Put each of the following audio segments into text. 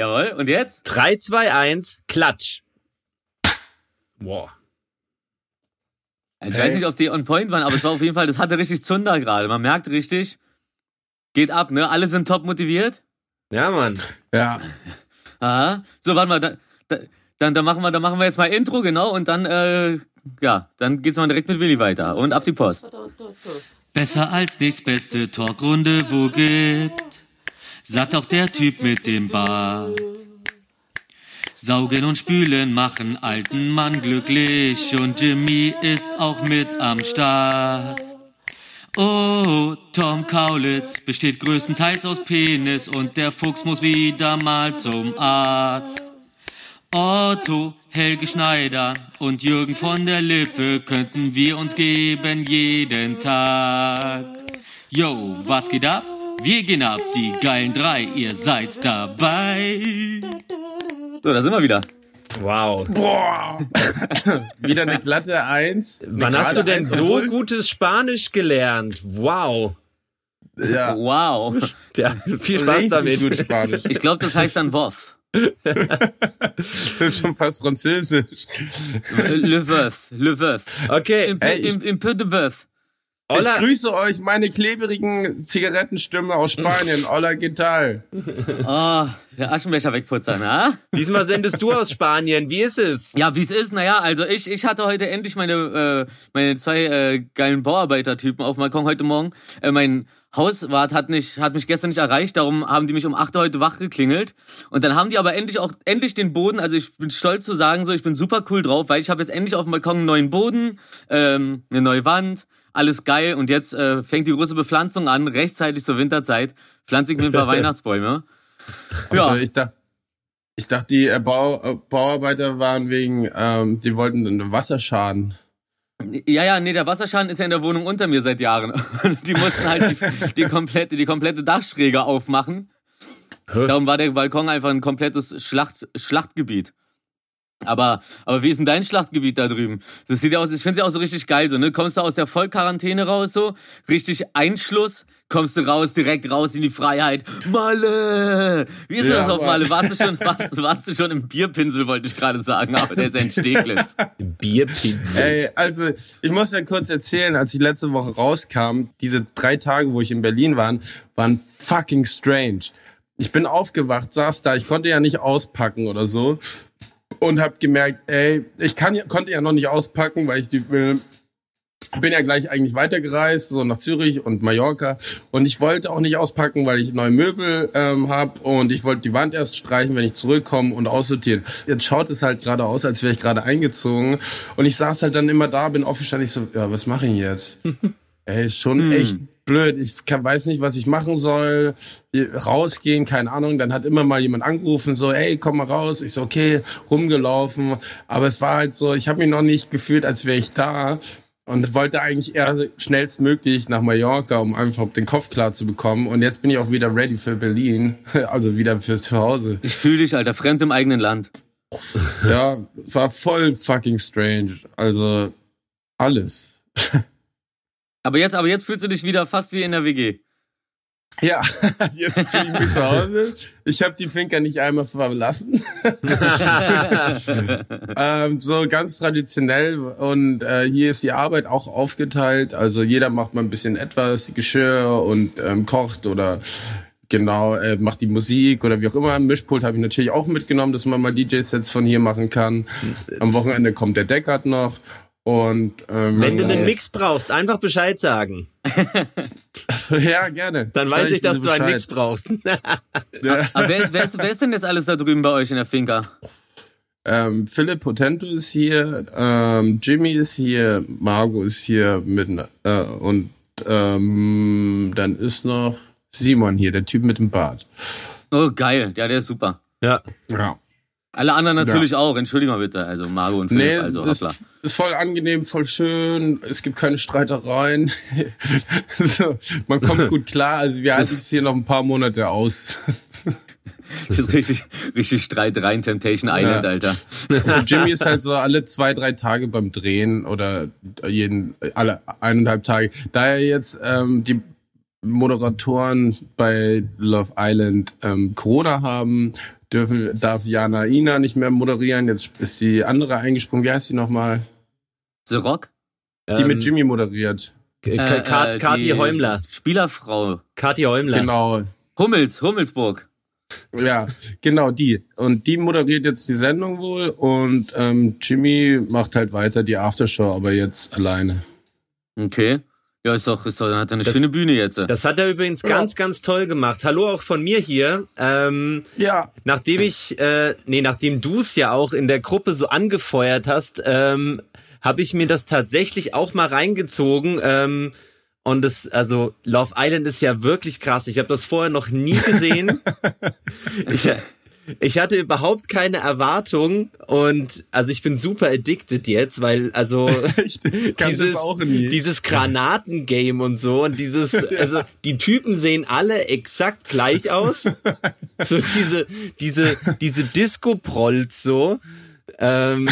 Jawohl, und jetzt? 3, 2, 1, Klatsch. Boah. Also ich weiß nicht, ob die on point waren, aber es war auf jeden Fall, das hatte richtig Zunder gerade. Man merkt richtig, geht ab, ne? Alle sind top motiviert. Ja, Mann. Ja. Aha. So, warte mal, da, da, dann, dann, machen wir, dann machen wir jetzt mal Intro, genau, und dann, äh, ja, dann geht's mal direkt mit Willi weiter. Und ab die Post. Besser als nichts, beste Talkrunde, wo gibt, sagt auch der Typ mit dem Bar. Saugen und Spülen machen alten Mann glücklich und Jimmy ist auch mit am Start. Oh, Tom Kaulitz besteht größtenteils aus Penis und der Fuchs muss wieder mal zum Arzt. Otto, Helge Schneider und Jürgen von der Lippe könnten wir uns geben jeden Tag. Yo, was geht ab? Wir gehen ab, die geilen drei, ihr seid dabei. So, da sind wir wieder. Wow. Boah. Wieder eine glatte Eins. Eine Wann hast du denn Eins, so gutes Spanisch gelernt? Wow. Ja. Wow. Ja, viel Spaß Richtig damit. gut Spanisch. Ich glaube, das heißt dann Woff. Das ist schon fast Französisch. Le Veuf, Le Veuf. Okay, Im, Ey, ich- im, im Peu de Veuf. Ich Hola. grüße euch, meine klebrigen Zigarettenstimme aus Spanien. Hola, ¿qué tal? Oh, der Aschenbecher wegputzern, ha? diesmal sendest du aus Spanien. Wie ist es? Ja, wie es ist, naja, also ich, ich hatte heute endlich meine, äh, meine zwei äh, geilen Bauarbeitertypen auf dem Balkon heute Morgen. Äh, mein Hauswart hat, nicht, hat mich gestern nicht erreicht, darum haben die mich um 8 Uhr heute wach geklingelt. Und dann haben die aber endlich auch endlich den Boden, also ich bin stolz zu sagen, so ich bin super cool drauf, weil ich habe jetzt endlich auf dem Balkon einen neuen Boden, ähm, eine neue Wand, alles geil. Und jetzt äh, fängt die große Bepflanzung an, rechtzeitig zur Winterzeit, pflanze ich mir ein paar Weihnachtsbäume. Also Ja. ich dachte, ich dachte, die äh, Bau, äh, Bauarbeiter waren wegen, ähm, die wollten einen Wasserschaden. Ja, ja, nee, der Wasserschaden ist ja in der Wohnung unter mir seit Jahren. Die mussten halt die, die komplette, die komplette Dachschräge aufmachen. Darum war der Balkon einfach ein komplettes Schlacht, Schlachtgebiet. Aber, aber wie ist denn dein Schlachtgebiet da drüben? Das sieht ja aus, ich finde es ja auch so richtig geil, so, ne? Kommst du aus der Vollquarantäne raus, so, richtig Einschluss, kommst du raus, direkt raus in die Freiheit. Malle! Wie ist Ja, das auf. Malle? Warst du schon, warst, warst du schon im Bierpinsel, wollte ich gerade sagen, aber der ist ja in Steglitz. Bierpizza. Ey, also ich muss ja kurz erzählen, als ich letzte Woche rauskam, diese drei Tage, wo ich in Berlin war, waren fucking strange. Ich bin aufgewacht, saß da, ich konnte ja nicht auspacken oder so und hab gemerkt, ey, ich kann ja, konnte ja noch nicht auspacken, weil ich die bin ja gleich eigentlich weitergereist, so nach Zürich und Mallorca. Und ich wollte auch nicht auspacken, weil ich neue Möbel ähm, habe und ich wollte die Wand erst streichen, wenn ich zurückkomme und aussortieren. Jetzt schaut es halt gerade aus, als wäre ich gerade eingezogen. Und ich saß halt dann immer da, bin aufgestanden, ich so, ja, was mache ich jetzt? Ey, ist schon echt blöd. Ich kann, weiß nicht, was ich machen soll. Rausgehen, keine Ahnung. Dann hat immer mal jemand angerufen, so, ey, komm mal raus. Ich so, okay, rumgelaufen. Aber es war halt so, ich habe mich noch nicht gefühlt, als wäre ich da. Und wollte eigentlich eher schnellstmöglich nach Mallorca, um einfach den Kopf klar zu bekommen. Und jetzt bin ich auch wieder ready für Berlin. Also wieder fürs Zuhause. Ich fühle dich, Alter, fremd im eigenen Land. Ja, war voll fucking strange. Also alles. Aber jetzt, aber jetzt fühlst du dich wieder fast wie in der WG. Ja, jetzt bin ich mit zu Hause. Ich habe die Finker nicht einmal verlassen. ähm, so ganz traditionell. Und äh, hier ist die Arbeit auch aufgeteilt. Also jeder macht mal ein bisschen etwas, Geschirr und ähm, kocht oder genau, äh, macht die Musik oder wie auch immer. Ein Mischpult habe ich natürlich auch mitgenommen, dass man mal DJ-Sets von hier machen kann. Am Wochenende kommt der Deckard noch. Und ähm, Wenn du einen Mix brauchst, einfach Bescheid sagen. ja, gerne. Dann Sag weiß ich, dass du einen. Mix brauchst. Ja. Aber wer ist, wer, ist, wer ist denn jetzt alles da drüben bei euch in der Finca? Ähm, Philipp Potento ist hier, ähm, Jimmy ist hier, Margot ist hier mit, äh, und ähm, dann ist noch Simon hier, der Typ mit dem Bart. Oh, geil. Ja, der ist super. ja. Ja. Alle anderen natürlich auch. Entschuldigung mal bitte. Also Margot und Philipp, Nee, also ist, hoppla. ist voll angenehm, voll schön. Es gibt keine Streitereien. so, man kommt gut klar. Also wir halten es hier noch ein paar Monate aus. Das ist richtig, richtig Streit rein, Temptation Island, Ja. Alter. Und Jimmy ist halt so alle zwei, drei Tage beim Drehen oder jeden, alle eineinhalb Tage. Da er jetzt ähm, die Moderatoren bei Love Island ähm, Corona haben, dürfen, darf Jana Ina nicht mehr moderieren. Jetzt ist die andere eingesprungen. Wie heißt die nochmal? The Rock? Die mit Ähm, Jimmy moderiert. Äh, Kat- äh, Kathi die Häumler. Spielerfrau. Kathi Häumler. Genau. Hummels, Hummelsburg. Ja, genau, die. Und die moderiert jetzt die Sendung wohl und ähm, Jimmy macht halt weiter die Aftershow, aber jetzt alleine. Okay. Ja, ist doch, ist doch, hat er eine Das- schöne Bühne jetzt. Das hat er übrigens ganz, ganz toll gemacht. Hallo auch von mir hier. Ähm, Ja. nachdem ich, äh, nee, nachdem du es ja auch in der Gruppe so angefeuert hast, ähm, habe ich mir das tatsächlich auch mal reingezogen. Ähm, und das, also Love Island ist ja wirklich krass. Ich habe das vorher noch nie gesehen. ich, ich hatte überhaupt keine Erwartung und also ich bin super addicted jetzt, weil also dieses, dieses Granatengame und so und dieses, also die Typen sehen alle exakt gleich aus. So diese, diese, diese Disco-Prolls so. Ähm,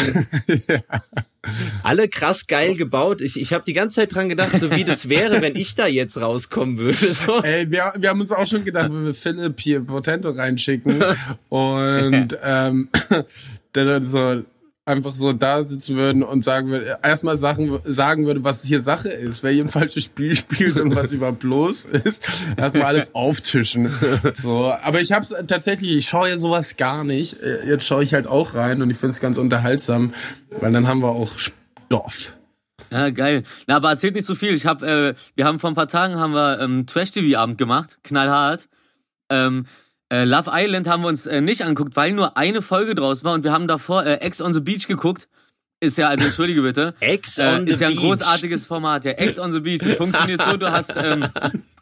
Alle krass geil gebaut. Ich, ich habe die ganze Zeit dran gedacht, so wie das wäre, wenn ich da jetzt rauskommen würde. So. Ey, wir, wir haben uns auch schon gedacht, wenn wir Philipp hier Potento reinschicken und ähm, der dann so einfach so da sitzen würden und sagen würde, erstmal Sachen sagen würde, was hier Sache ist, wer hier ein falsches Spiel spielt und was überhaupt los ist, erstmal alles auftischen. So, aber ich hab's tatsächlich, ich schaue ja sowas gar nicht. Jetzt schaue ich halt auch rein und ich find's ganz unterhaltsam, weil dann haben wir auch Stoff. Ja, geil. Na, aber erzählt nicht so viel. Ich hab, äh, wir haben vor ein paar Tagen haben wir ähm, Trash-TV-Abend gemacht, knallhart. Ähm, äh, Love Island haben wir uns äh, nicht angeguckt, weil nur eine Folge draus war und wir haben davor äh, Ex on the Beach geguckt. Ist ja, also entschuldige bitte. Ex Äh, on the ist ja ein Beach. großartiges Format. Ja, Ex on the Beach. Funktioniert so, du hast, ähm,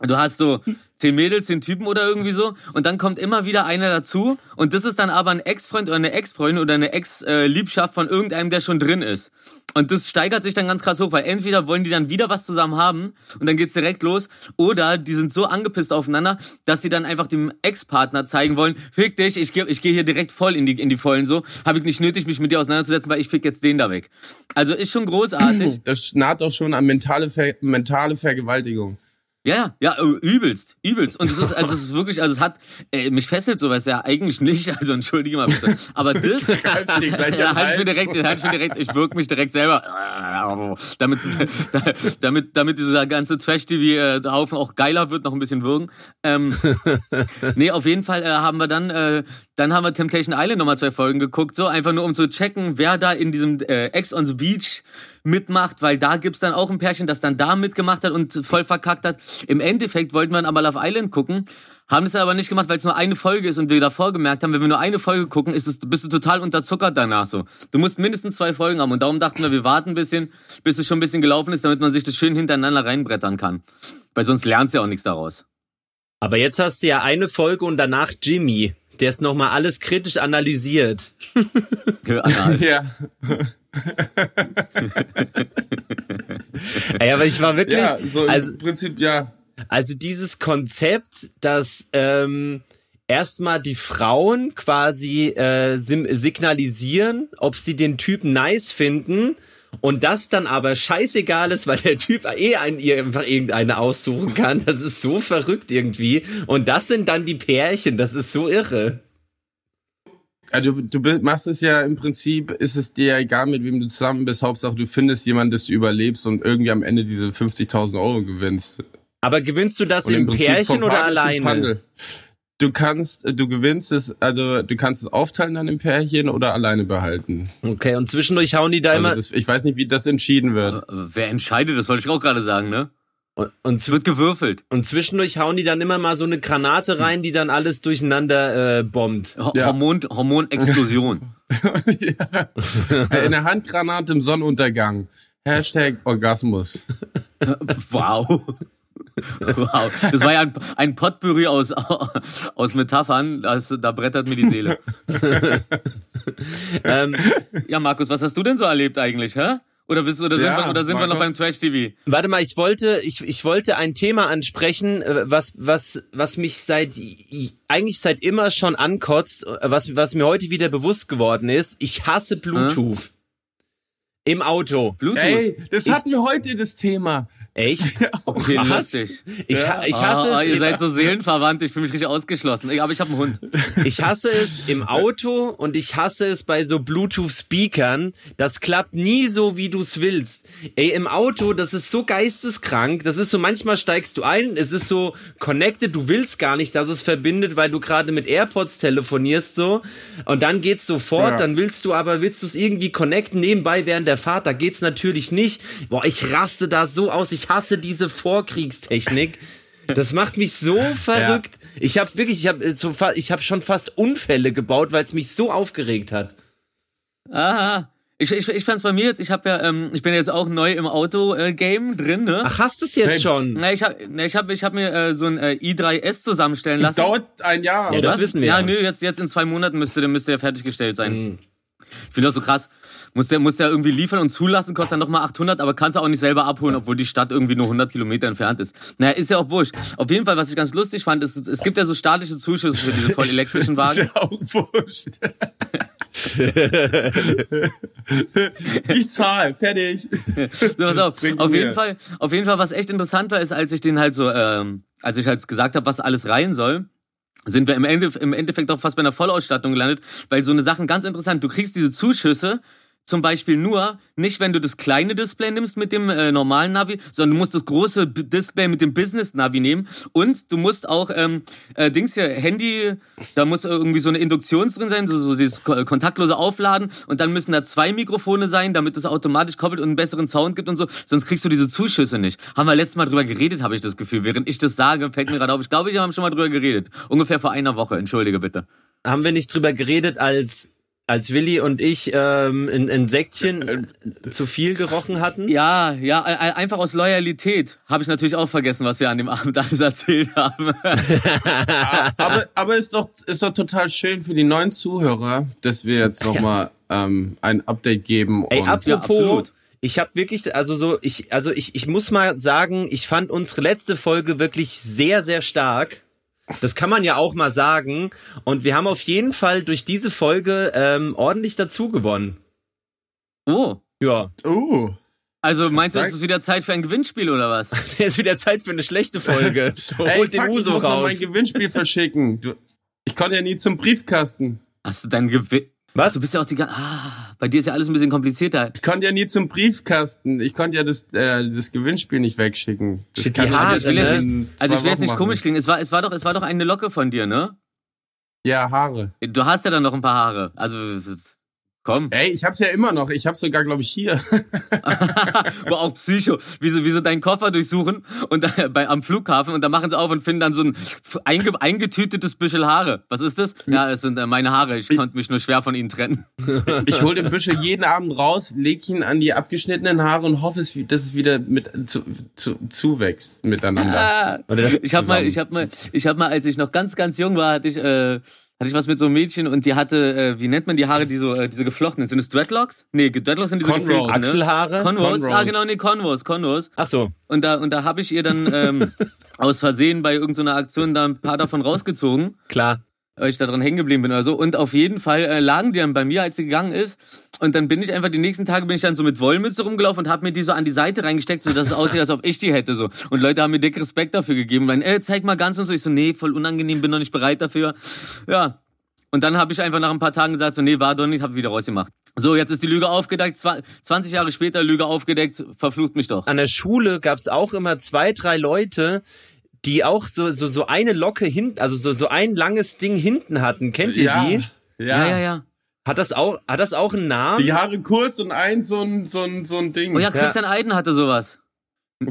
du hast so zehn Mädels, zehn Typen oder irgendwie so und dann kommt immer wieder einer dazu und das ist dann aber ein Ex-Freund oder eine Ex-Freundin oder eine Ex-Liebschaft von irgendeinem, der schon drin ist. Und das steigert sich dann ganz krass hoch, weil entweder wollen die dann wieder was zusammen haben und dann geht's direkt los oder die sind so angepisst aufeinander, dass sie dann einfach dem Ex-Partner zeigen wollen, fick dich, ich gehe ich geh hier direkt voll in die, in die Vollen so, habe ich nicht nötig, mich mit dir auseinanderzusetzen, weil ich fick jetzt den da weg. Also ist schon großartig. Das naht auch schon an mentale, Ver mentale Vergewaltigung. Ja, ja, äh, übelst, übelst. Und es ist, also es ist wirklich, also es hat, äh, mich fesselt sowas ja eigentlich nicht, also entschuldige mal bitte. Aber das, ja, halt ich mir direkt, halt ich mir direkt, ich wirke mich direkt selber, damit, damit, damit dieser ganze Trash-TV-Haufen auch geiler wird, noch ein bisschen wirken. Ähm, nee, auf jeden Fall äh, haben wir dann, äh, dann haben wir Temptation Island nochmal zwei Folgen geguckt, so einfach nur um zu checken, wer da in diesem äh, Ex on the Beach mitmacht, weil da gibt's dann auch ein Pärchen, das dann da mitgemacht hat und voll verkackt hat. Im Endeffekt wollten wir dann aber Love Island gucken, haben es aber nicht gemacht, weil es nur eine Folge ist und wir davor gemerkt haben, wenn wir nur eine Folge gucken, ist es, bist du total unterzuckert danach so. Du musst mindestens zwei Folgen haben und darum dachten wir, wir warten ein bisschen, bis es schon ein bisschen gelaufen ist, damit man sich das schön hintereinander reinbrettern kann. Weil sonst lernst du ja auch nichts daraus. Aber jetzt hast du ja eine Folge und danach Jimmy, der es nochmal alles kritisch analysiert. Anal. Ja. Ey, aber ich war wirklich, Ja, so also, im Prinzip, ja. also dieses Konzept, dass ähm, erstmal die Frauen quasi äh, signalisieren, ob sie den Typen nice finden und das dann aber scheißegal ist, weil der Typ eh ein, ihr einfach irgendeine aussuchen kann. Das ist so verrückt irgendwie. Und das sind dann die Pärchen. Das ist so irre. Ja, du, du machst es ja im Prinzip, ist es dir ja egal, mit wem du zusammen bist. Hauptsache, du findest jemanden, dass du überlebst und irgendwie am Ende diese 50.000 Euro gewinnst. Aber gewinnst du das Und im Pärchen oder alleine? Du kannst, du gewinnst es, also du kannst es aufteilen dann im Pärchen oder alleine behalten. Okay, und zwischendurch hauen die da Also immer. das, ich weiß nicht, wie das entschieden wird. Wer entscheidet, das wollte ich auch gerade sagen, ne? Und, und, Es wird gewürfelt. und zwischendurch hauen die dann immer mal so eine Granate rein, die dann alles durcheinander äh, bombt. Ja. Hormon, Hormonexplosion. Eine Handgranate im Sonnenuntergang. Hashtag Orgasmus. Wow. Wow. Das war ja ein, ein Potpourri aus, aus Metaphern. Das, da brettert mir die Seele. Ähm, Ja, Markus, was hast du denn so erlebt eigentlich, hä? Oder, bist, oder sind, Ja, wir, oder sind wir noch beim. Trash-TV? warte mal, ich wollte, ich, ich wollte ein Thema ansprechen, äh, was, was, was mich seit eigentlich seit immer schon ankotzt, was, was mir heute wieder bewusst geworden ist. Ich hasse Bluetooth. Im Auto. Bluetooth. Ey, das Ich- hatten wir heute das Thema. Echt? Okay, Was? lustig. Ich, ha- ich hasse ah, es. ihr im- seid so seelenverwandt, ich fühle mich richtig ausgeschlossen. Ich- Aber ich habe einen Hund. Ich hasse es im Auto und ich hasse es bei so Bluetooth-Speakern. Das klappt nie so, wie du es willst. Ey, im Auto, das ist so geisteskrank. Das ist so, manchmal steigst du ein, es ist so connected, du willst gar nicht, dass es verbindet, weil du gerade mit AirPods telefonierst so. Und dann geht's sofort, Ja. dann willst du aber, willst du es irgendwie connecten nebenbei während der Fahrt. Da geht's natürlich nicht. Boah, ich raste da so aus. Ich hasse diese Vorkriegstechnik. Das macht mich so verrückt. Ich habe wirklich, ich habe so, fa- ich habe schon fast Unfälle gebaut, weil es mich so aufgeregt hat. Ah, ich, ich, ich fand's bei mir jetzt, ich habe ja, ähm, ich bin jetzt auch neu im Auto-Game drin, ne? Ach, hast du es jetzt Hey, schon? Na, ich habe ich hab, ich hab mir äh, so ein äh, i3S zusammenstellen lassen. Dauert ein Jahr. Ja, oder? das wissen wir Ja, ja. nö, jetzt, jetzt in zwei Monaten müsste, müsste der fertiggestellt sein. Ich finde das so krass. Muss der, muss der irgendwie liefern und zulassen, kostet dann nochmal 800, aber kannst du auch nicht selber abholen, obwohl die Stadt irgendwie nur 100 Kilometer entfernt ist. Naja, ist ja auch wurscht. Auf jeden Fall, was ich ganz lustig fand, ist, es gibt ja so staatliche Zuschüsse für diese voll elektrischen Ist Wagen. ja auch wurscht. ich zahl, fertig. So, pass auf. Bringt auf mir. jeden Fall, auf jeden Fall, was echt interessant war, ist, als ich den halt so, ähm, als ich halt gesagt habe, was alles rein soll, sind wir im, Ende, im Endeffekt auch fast bei einer Vollausstattung gelandet, weil so eine Sachen ganz interessant, du kriegst diese Zuschüsse zum Beispiel nur, nicht wenn du das kleine Display nimmst mit dem äh, normalen Navi, sondern du musst das große B Display mit dem Business-Navi nehmen und du musst auch, ähm, äh, Dings hier, Handy, da muss irgendwie so eine Induktions drin sein, so, so dieses ko- kontaktlose Aufladen und dann müssen da zwei Mikrofone sein, damit es automatisch koppelt und einen besseren Sound gibt und so, sonst kriegst du diese Zuschüsse nicht. Haben wir letztes Mal drüber geredet, habe ich das Gefühl. Während ich das sage, fällt mir gerade auf, ich glaube, wir haben schon mal drüber geredet. Ungefähr vor einer Woche, entschuldige bitte. Haben wir nicht drüber geredet, als als Willi und ich ähm, ein, ein Säckchen zu viel gerochen hatten? Ja, ja, einfach aus Loyalität habe ich natürlich auch vergessen, was wir an dem Abend alles erzählt haben. aber, aber ist doch, ist doch total schön für die neuen Zuhörer, dass wir jetzt nochmal ähm, ein Update geben. Ey, und apropos, Ja, absolut. ich habe wirklich, also so, ich, also ich, ich muss mal sagen, ich fand unsere letzte Folge wirklich sehr, sehr stark. Das kann man ja auch mal sagen. Und wir haben auf jeden Fall durch diese Folge ähm, ordentlich dazu gewonnen. Oh, Ja, uh, also meinst du, es ist wieder Zeit für ein Gewinnspiel oder was? jetzt wieder Zeit für eine schlechte Folge. ey, Holt den fuck, ich Uso muss noch raus. mein Gewinnspiel verschicken. Du, ich konnte ja nie zum Briefkasten. Hast du dein Gewinn... Was? Du bist ja auch die ganze... Ah, bei dir ist ja alles ein bisschen komplizierter. Ich konnte ja nie zum Briefkasten. Ich konnte ja das, äh, das Gewinnspiel nicht wegschicken. Das Shit, die kann jetzt Also ich will jetzt nicht, also ich will jetzt nicht machen. komisch klingen. Es war, es war doch, es war doch eine Locke von dir, ne? Ja, Haare. Du hast ja dann noch ein paar Haare. Also, es ist- komm. Ey, ich hab's ja immer noch. Ich hab's sogar, glaube ich, hier. War auch Psycho. Wie sie, wie sie deinen Koffer durchsuchen und da, bei, am Flughafen und da machen sie auf und finden dann so ein einge, eingetütetes Büschel Haare. Was ist das? Ja, es sind äh, meine Haare. Ich konnte mich nur schwer von ihnen trennen. Ich hol den Büschel jeden Abend raus, leg ihn an die abgeschnittenen Haare und hoffe, es, dass es wieder mit zu, zu, zuwächst miteinander. Oder das Ich habe mal, ich habe mal, ich habe mal, als ich noch ganz, ganz jung war, hatte ich, äh, hatte ich was mit so einem Mädchen und die hatte, äh, wie nennt man die Haare, die so, äh, diese geflochtenen? Sind es Dreadlocks? Nee, Dreadlocks sind diese Conroes. gefilzten, ne? Achselhaare? Conroes? Conroes. Ah, genau, nee, Conroes, Conroes. Ach so. Und da, und da habe ich ihr dann ähm, aus Versehen bei irgendeiner Aktion da ein paar davon rausgezogen, Klar. Weil ich da dran hängen geblieben bin oder so. Und auf jeden Fall äh, lagen die dann bei mir, als sie gegangen ist. Und dann bin ich einfach, die nächsten Tage bin ich dann so mit Wollmütze rumgelaufen und habe mir die so an die Seite reingesteckt, so es aussieht, als ob ich die hätte. so. Und Leute haben mir dick Respekt dafür gegeben. Und äh, zeig mal ganz und so. Ich so, nee, voll unangenehm, bin noch nicht bereit dafür. Ja. Und dann habe ich einfach nach ein paar Tagen gesagt, so, nee, war doch nicht, habe wieder rausgemacht. So, jetzt ist die Lüge aufgedeckt, zwa- 20 Jahre später Lüge aufgedeckt, verflucht mich doch. An der Schule gab's auch immer zwei, drei Leute, die auch so, so, so eine Locke hinten, also so, so ein langes Ding hinten hatten. Kennt ihr ja, die? Ja, ja, ja. Hat das auch, hat das auch einen Namen? Die Haare kurz und eins so ein, so ein, so ein Ding. Oh ja, Christian Eiden hatte sowas.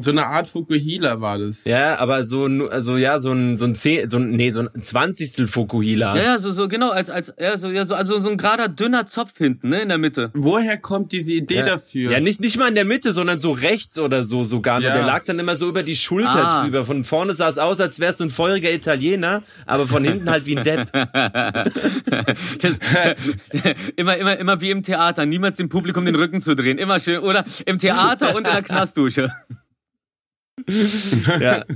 So eine Art Fukuhila war das. Ja, aber so, also ja, so ein, so ein zehn, so ein, nee, so ein Zwanzigstel Fukuhila. Ja, ja, so, so, genau, als, als, ja, so, ja, so, also so ein gerader, dünner Zopf hinten, ne, in der Mitte. Woher kommt diese Idee Ja. dafür? Ja, nicht, nicht mal in der Mitte, sondern so rechts oder so sogar. nur. Ja. Der lag dann immer so über die Schulter Ah. drüber. Von vorne sah es aus, als wärst du ein feuriger Italiener, aber von hinten halt wie ein Depp. Das, immer, immer, immer wie im Theater, niemals dem Publikum den Rücken zu drehen. Immer schön, oder? Im Theater und in der Knastdusche. Ja.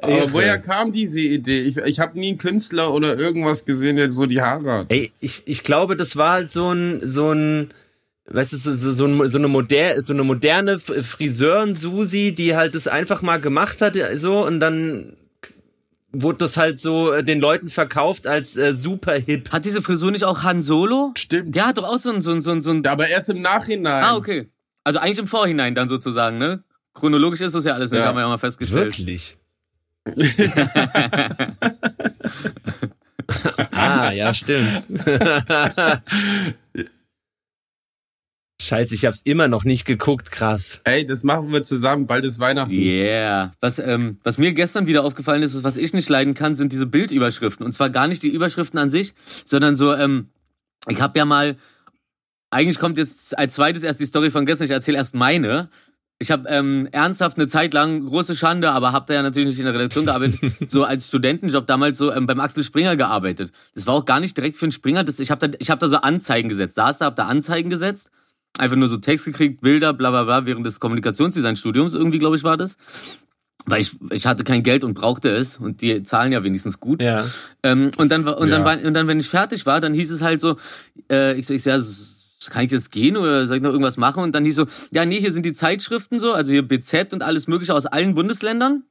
Aber woher kam diese Idee? Ich, ich habe nie einen Künstler oder irgendwas gesehen, der so die Haare hat. Ey, ich, ich glaube, das war halt so ein, so ein, weißt du, so, so, so, so eine moderne, so eine moderne Friseuren-Susi, die halt das einfach mal gemacht hat, so, und dann wurde das halt so äh, den Leuten verkauft als äh, super hip. Hat diese Frisur nicht auch Han Solo? Stimmt. Der hat doch auch so ein, so ein, so ein, so ein Aber erst im Nachhinein. Ah, okay. Also eigentlich im Vorhinein dann sozusagen, ne? Chronologisch ist das ja alles, ne? Ja. Haben wir ja mal festgestellt. Wirklich? ah, ja, stimmt. Scheiße, ich hab's immer noch nicht geguckt, krass. Ey, das machen wir zusammen. Bald ist Weihnachten. Yeah. Was, ähm, was mir gestern wieder aufgefallen ist, ist, was ich nicht leiden kann, sind diese Bildüberschriften. Und zwar gar nicht die Überschriften an sich, sondern so, ähm, ich habe ja mal, eigentlich kommt jetzt als zweites erst die Story von gestern, ich erzähle erst meine. Ich habe ähm, ernsthaft eine Zeit lang, große Schande, aber habe da ja natürlich nicht in der Redaktion gearbeitet, so als Studentenjob damals so ähm, beim Axel Springer gearbeitet. Das war auch gar nicht direkt für einen Springer, das, ich habe da, ich hab da so Anzeigen gesetzt, saß da, hab da Anzeigen gesetzt, einfach nur so Text gekriegt, Bilder, bla bla bla, während des Kommunikationsdesign-Studiums irgendwie, glaube ich, war das. Weil ich, ich hatte kein Geld und brauchte es und die zahlen ja wenigstens gut. Ja. Ähm, und dann war- und dann Ja. und dann wenn ich fertig war, dann hieß es halt so, äh, ich ich ja, kann ich jetzt gehen oder soll ich noch irgendwas machen? Und dann hieß so, ja, nee, hier sind die Zeitschriften so, also hier BZ und alles mögliche aus allen Bundesländern.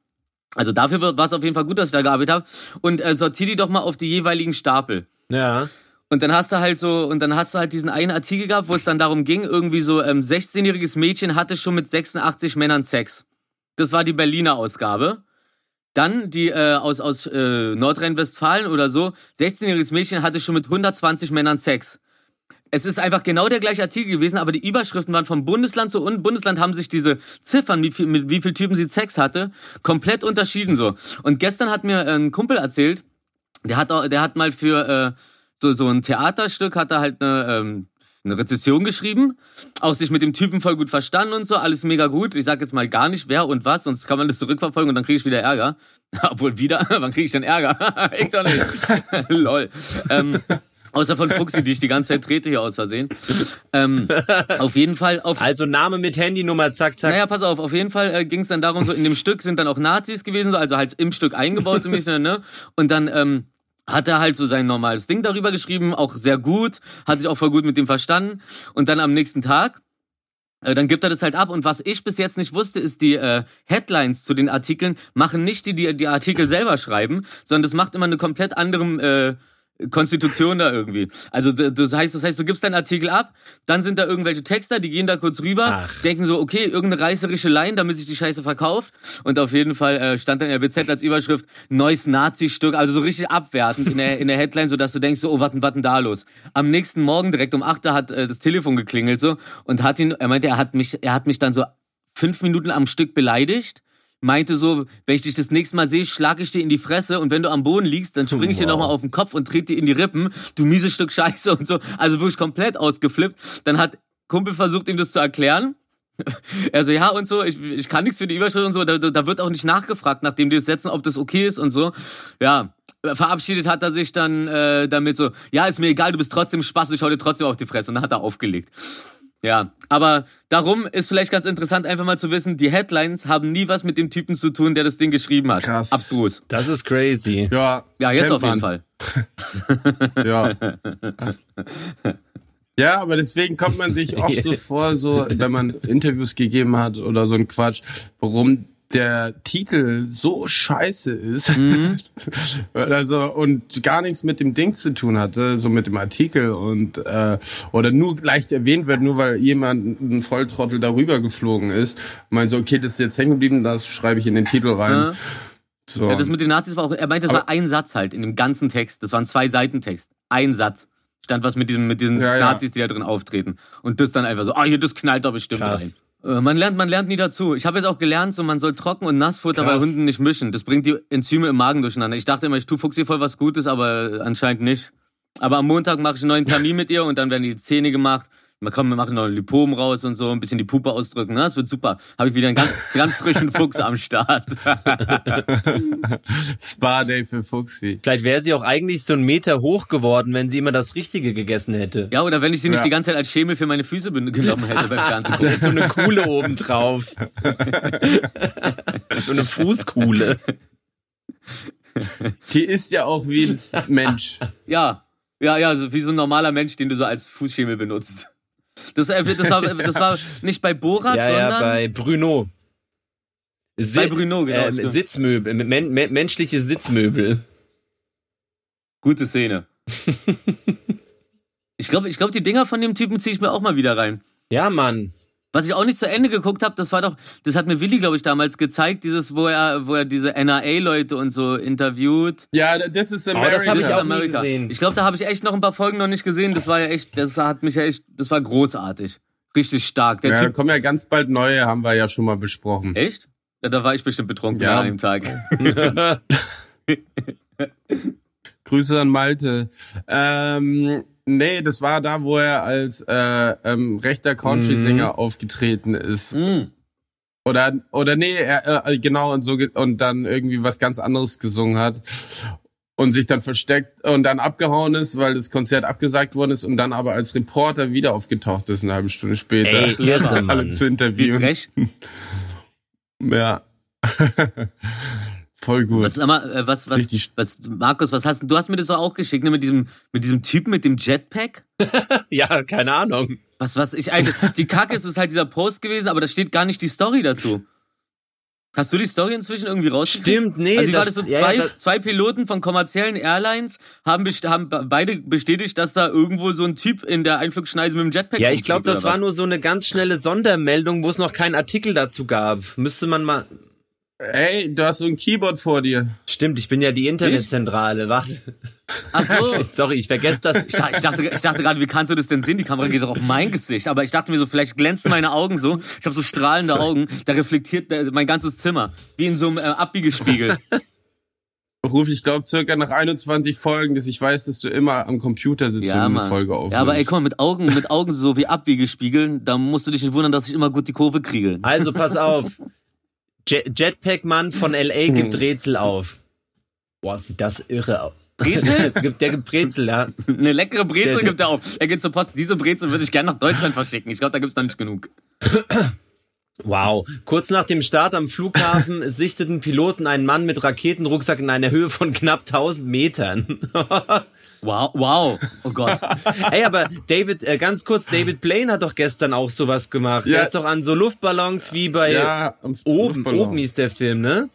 Also dafür war es auf jeden Fall gut, dass ich da gearbeitet habe. Und äh, sortier die doch mal auf die jeweiligen Stapel. Ja. Und dann hast du halt so, und dann hast du halt diesen einen Artikel gehabt, wo es dann darum ging, irgendwie so, ähm, 16-jähriges Mädchen hatte schon mit 86 Männern Sex. Das war die Berliner Ausgabe. Dann die äh, aus, aus äh, Nordrhein-Westfalen oder so, 16-jähriges Mädchen hatte schon mit 120 Männern Sex. Es ist einfach genau der gleiche Artikel gewesen, aber die Überschriften waren von Bundesland zu Un- Bundesland haben sich diese Ziffern, wie viel, mit wie viel Typen sie Sex hatte, komplett unterschieden so. Und gestern hat mir ein Kumpel erzählt, der hat auch, der hat mal für äh, so so ein Theaterstück hat er halt eine ähm, eine Rezession geschrieben, auch sich mit dem Typen voll gut verstanden und so, alles mega gut. Ich sag jetzt mal gar nicht wer und was, sonst kann man das zurückverfolgen und dann kriege ich wieder Ärger. Obwohl wieder, wann kriege ich denn Ärger? ich doch nicht. Lol. Ähm, außer von Fuxi, die ich die ganze Zeit trete hier aus Versehen. Ähm, auf jeden Fall, auf Also Name mit Handynummer, zack, zack. naja, pass auf, auf jeden Fall äh, ging es dann darum, so in dem Stück sind dann auch Nazis gewesen, so, also halt im Stück eingebaut, so ein bisschen, ne? Und dann ähm, hat er halt so sein normales Ding darüber geschrieben, auch sehr gut, hat sich auch voll gut mit dem verstanden. Und dann am nächsten Tag, äh, dann gibt er das halt ab. Und was ich bis jetzt nicht wusste, ist, die äh, Headlines zu den Artikeln machen nicht die, die die Artikel selber schreiben, sondern das macht immer eine komplett anderem äh, Konstitution da irgendwie. Also das heißt, das heißt, du gibst deinen Artikel ab, dann sind da irgendwelche Texter, die gehen da kurz rüber, Ach. denken so, okay, irgendeine reißerische Line, damit sich die Scheiße verkauft. Und auf jeden Fall äh, stand dann in der BZ als Überschrift neues Nazi-Stück, also so richtig abwertend in der, in der Headline, so dass du denkst, so, oh, was denn da los? Am nächsten Morgen direkt um 8 Uhr hat äh, das Telefon geklingelt so und hat ihn, er meinte, er hat mich, er hat mich dann so fünf Minuten am Stück beleidigt. Meinte so, wenn ich dich das nächste Mal sehe, schlag ich dir in die Fresse und wenn du am Boden liegst, dann spring ich dir Wow. nochmal auf den Kopf und trete dir in die Rippen, du mieses Stück Scheiße und so. Also wirklich komplett ausgeflippt. Dann hat Kumpel versucht, ihm das zu erklären. Er so, ja und so, ich, ich kann nichts für die Überschrift und so, da, da da wird auch nicht nachgefragt, nachdem die es setzen, ob das okay ist und so. Ja, verabschiedet hat er sich dann äh, damit so, ja, ist mir egal, du bist trotzdem Spaß und ich hau dir trotzdem auf die Fresse. Und dann hat er aufgelegt. Ja, aber darum ist vielleicht ganz interessant, einfach mal zu wissen, die Headlines haben nie was mit dem Typen zu tun, der das Ding geschrieben hat. Krass. Abstrus. Das ist crazy. Ja, Ja, jetzt auf jeden. Fall. Ja. Ja, aber deswegen kommt man sich oft so vor, so wenn man Interviews gegeben hat oder so ein Quatsch, warum der Titel so scheiße ist. Also und gar nichts mit dem Ding zu tun hatte, so mit dem Artikel und äh, oder nur leicht erwähnt wird, nur weil jemand ein Volltrottel darüber geflogen ist. Man so, okay, das ist jetzt hängen geblieben, das schreibe ich in den Titel rein. Ja. So. Ja, das mit den Nazis war auch, er meinte, das war ein Satz halt in dem ganzen Text. Das waren zwei Seiten Text. Ein Satz. Stand was mit diesem, mit diesen Ja. Nazis, die da drin auftreten. Und das dann einfach so, ah, hier, das knallt doch bestimmt Krass. rein. Äh, Man lernt, man lernt nie dazu. Ich habe jetzt auch gelernt, so man soll Trocken- und Nassfutter bei Krass. Hunden nicht mischen. Das bringt die Enzyme im Magen durcheinander. Ich dachte immer, ich tue Fuchsi voll was Gutes, aber anscheinend nicht. Aber am Montag mache ich einen neuen Termin mit ihr und dann werden die Zähne gemacht. Man kann, wir machen noch ein Lipom raus und so, ein bisschen die Puppe ausdrücken. Ne? Das wird super. Habe ich wieder einen ganz, ganz frischen Fuchs am Start. Spa Day für Fuchsi. Vielleicht wäre sie auch eigentlich so einen Meter hoch geworden, wenn sie immer das Richtige gegessen hätte. Ja, oder wenn ich sie nicht Ja. die ganze Zeit als Schemel für meine Füße genommen hätte beim Fernsehen. Jetzt so eine Kuhle obendrauf. so eine Fußkuhle. Die ist ja auch wie ein Mensch. Ja, ja, ja, so wie so ein normaler Mensch, den du so als Fußschemel benutzt. Das, äh, das, war, das war nicht bei Borat, ja, sondern ja, bei Bruno. Si Bei Bruno, genau, stimmt. Sitzmöbel, men men menschliche Sitzmöbel. gute Szene. ich glaube, ich glaub, die Dinger von dem Typen ziehe ich mir auch mal wieder rein. Ja, Mann. Was ich auch nicht zu Ende geguckt habe, das war doch, das hat mir Willi, glaube ich, damals gezeigt, dieses, wo er, wo er diese NRA-Leute und so interviewt. Ja, das ist Oh, America. das habe ich auch nie America. gesehen. Ich glaube, da habe ich echt noch ein paar Folgen noch nicht gesehen. Das war ja echt, das hat mich ja echt, das war großartig. Richtig stark. Der ja, Typ, kommen ja ganz bald neue, haben wir ja schon mal besprochen. echt? Ja, da war ich bestimmt betrunken Ja. an einem Tag. Grüße an Malte. Ähm, nee, das war da, wo er als äh, ähm, rechter Country-Sänger aufgetreten ist. Mm. Oder oder nee, er, äh, genau und so und dann irgendwie was ganz anderes gesungen hat und sich dann versteckt und dann abgehauen ist, weil das Konzert abgesagt worden ist und dann aber als Reporter wieder aufgetaucht ist eine halbe Stunde später, Ey, irre, alle zu interviewen. Ja. Voll gut. Was, sag mal, äh, was, was, Richtig. was, Markus, was hast du, du hast mir das auch geschickt, ne, mit diesem, mit diesem Typen mit dem Jetpack? ja, keine Ahnung. Was, was, ich, eigentlich, die Kacke ist, ist halt dieser Post gewesen, aber da steht gar nicht die Story dazu. Hast du die Story inzwischen irgendwie rausgekriegt? Stimmt, nee, Also war das- so? Zwei, ja, das- zwei Piloten von kommerziellen Airlines haben, haben beide bestätigt, dass da irgendwo so ein Typ in der Einflugschneise mit dem Jetpack Ja, ich glaube, das war nur so eine ganz schnelle Sondermeldung, wo es noch keinen Artikel dazu gab. Müsste man mal. Ey, du hast so ein Keyboard vor dir. Stimmt, ich bin ja die Internetzentrale. Warte. Ach so. Sorry, ich vergesse das. Ich dachte, ich dachte, ich dachte gerade, wie kannst du das denn sehen? Die Kamera geht doch auf mein Gesicht. Aber ich dachte mir so, vielleicht glänzen meine Augen so. Ich habe so strahlende Augen. Da reflektiert äh, mein ganzes Zimmer. Wie in so einem äh, Abbiegespiegel. Ruf, ich glaube, circa nach 21 Folgen, dass ich weiß, dass du immer am Computer sitzt, Ja, wenn du eine. Folge aufnimmst. Ja, aber ey, mal, mit Augen, mit Augen so wie Abbiegespiegel, da musst du dich nicht wundern, dass ich immer gut die Kurve kriege. Also pass auf. Je- Jetpack-Mann von L.A. gibt Rätsel auf. Boah, sieht das irre aus. Brezel? Der gibt Brezel, ja. Eine leckere Brezel Der- gibt er auf. Er geht zur Post. Diese Brezel würde ich gerne nach Deutschland verschicken. Ich glaube, da gibt's noch nicht genug. Wow. Kurz nach dem Start am Flughafen sichteten Piloten einen Mann mit Raketenrucksack in einer Höhe von knapp 1000 Metern. Wow, wow. Oh Gott. Ey, aber David, äh, ganz kurz, David Blaine hat doch gestern auch sowas gemacht. Ja. Der ist doch an so Luftballons wie bei ja, oben, Luftballon. oben hieß der Film, ne?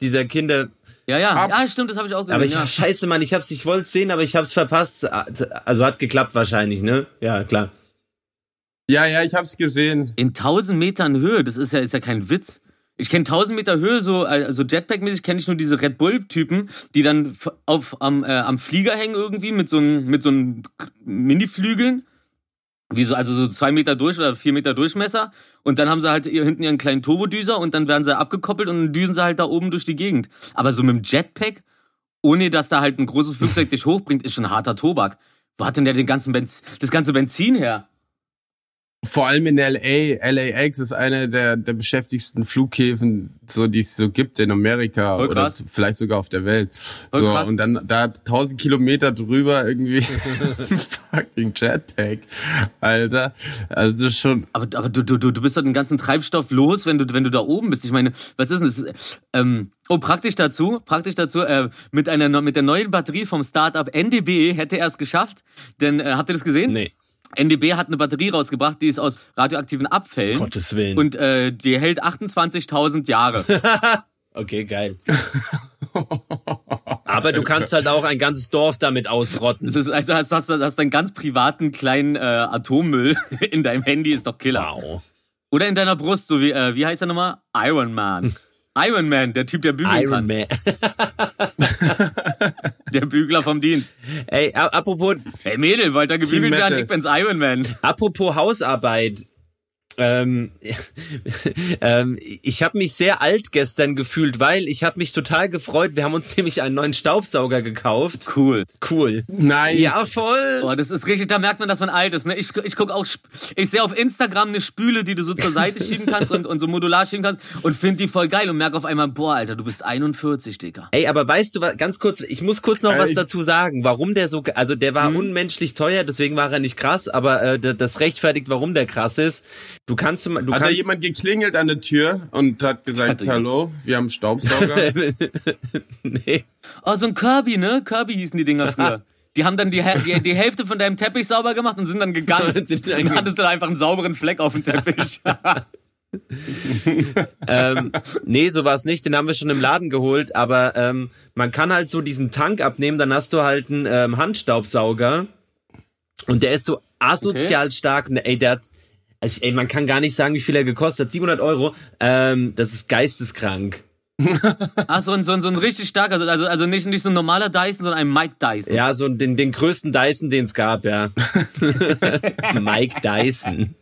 Dieser Kinder. Ja, ja. Ab- Ja, stimmt, das habe ich auch gesehen. Aber ich, ja. scheiße, Mann, ich hab's, ich wollte sehen, aber ich hab's verpasst. Also hat geklappt wahrscheinlich, ne? Ja, klar. Ja, ja, ich hab's gesehen. In 1000 Metern Höhe, das ist ja, ist ja kein Witz. Ich kenne 1000 Meter Höhe, so also Jetpack-mäßig kenne ich nur diese Red Bull-Typen, die dann auf, am, äh, am Flieger hängen irgendwie mit so einem mit so einem Mini-Flügeln. Wie so, also so zwei Meter durch oder vier Meter Durchmesser. Und dann haben sie halt hier hinten ihren kleinen Turbodüser und dann werden sie abgekoppelt und dann düsen sie halt da oben durch die Gegend. Aber so mit dem Jetpack, ohne dass da halt ein großes Flugzeug dich hochbringt, ist schon harter Tobak. Wo hat denn der den ganzen Benz das ganze Benzin her? Vor allem in LA. LAX ist einer der, der beschäftigsten Flughäfen, so, die es so gibt in Amerika Voll oder krass. vielleicht sogar auf der Welt. Voll so, krass. und dann da 1000 Kilometer drüber irgendwie fucking Jetpack. Alter. Also das ist schon, Aber, aber du, du, du du bist doch den ganzen Treibstoff los, wenn du, wenn du da oben bist. Ich meine, was ist denn das? Ähm, oh, praktisch dazu, praktisch dazu, äh, mit einer mit der neuen Batterie vom Startup NDB hätte er es geschafft. Denn äh, habt ihr das gesehen? Nee. NDB hat eine Batterie rausgebracht, die ist aus radioaktiven Abfällen. Gottes Willen. Und äh, die hält 28.000 Jahre. Okay, geil. Aber du kannst halt auch ein ganzes Dorf damit ausrotten. Das ist, also hast, hast, hast einen ganz privaten kleinen äh, Atommüll in deinem Handy, ist doch Killer. Wow. Oder in deiner Brust, so wie, äh, wie heißt er nochmal? Iron Man. Iron Man, der Typ, der bügeln Iron kann. Man. Der Bügler vom Dienst. Ey, apropos, Hey Mädel, wollt ihr gebügelt werden? Ich bin's Iron Man. apropos Hausarbeit. Ähm, ähm, ich habe mich sehr alt gestern gefühlt, weil ich habe mich total gefreut. Wir haben uns nämlich einen neuen Staubsauger gekauft. Cool. Cool. nice. Ja, voll. Boah, das ist richtig, da merkt man, dass man alt ist. Ne? Ich, ich guck auch, ich sehe auf Instagram eine Spüle, die du so zur Seite schieben kannst und, und so modular schieben kannst und finde die voll geil und merke auf einmal, boah, Alter, du bist 41, Digga. Ey, aber weißt du was, ganz kurz, ich muss kurz noch Äh, was dazu sagen, warum der so, also der war unmenschlich teuer, deswegen war er nicht krass, aber äh, das rechtfertigt, warum der krass ist. Du kannst, du Hat da kannst, jemand geklingelt an der Tür und hat gesagt, hallo, wir haben Staubsauger? nee. Oh, so ein Kirby, ne? Kirby hießen die Dinger früher. die haben dann die, die, die Hälfte von deinem Teppich sauber gemacht und sind dann gegangen. Und sind dann und dann hattest du da einfach einen sauberen Fleck auf dem Teppich. ähm, nee, so war es nicht. Den haben wir schon im Laden geholt. Aber ähm, man kann halt so diesen Tank abnehmen. Dann hast du halt einen ähm, Handstaubsauger. Und der ist so asozial stark. Ne, Ey, der hat, also, ey, man kann gar nicht sagen, wie viel er gekostet hat. 700 Euro. Ähm, das ist geisteskrank. Ach, so ein, so ein, so ein richtig starker, also, also, also nicht, nicht so ein normaler Dyson, sondern ein Mike Dyson. Ja, so den, den größten Dyson, den es gab, ja. Mike Dyson.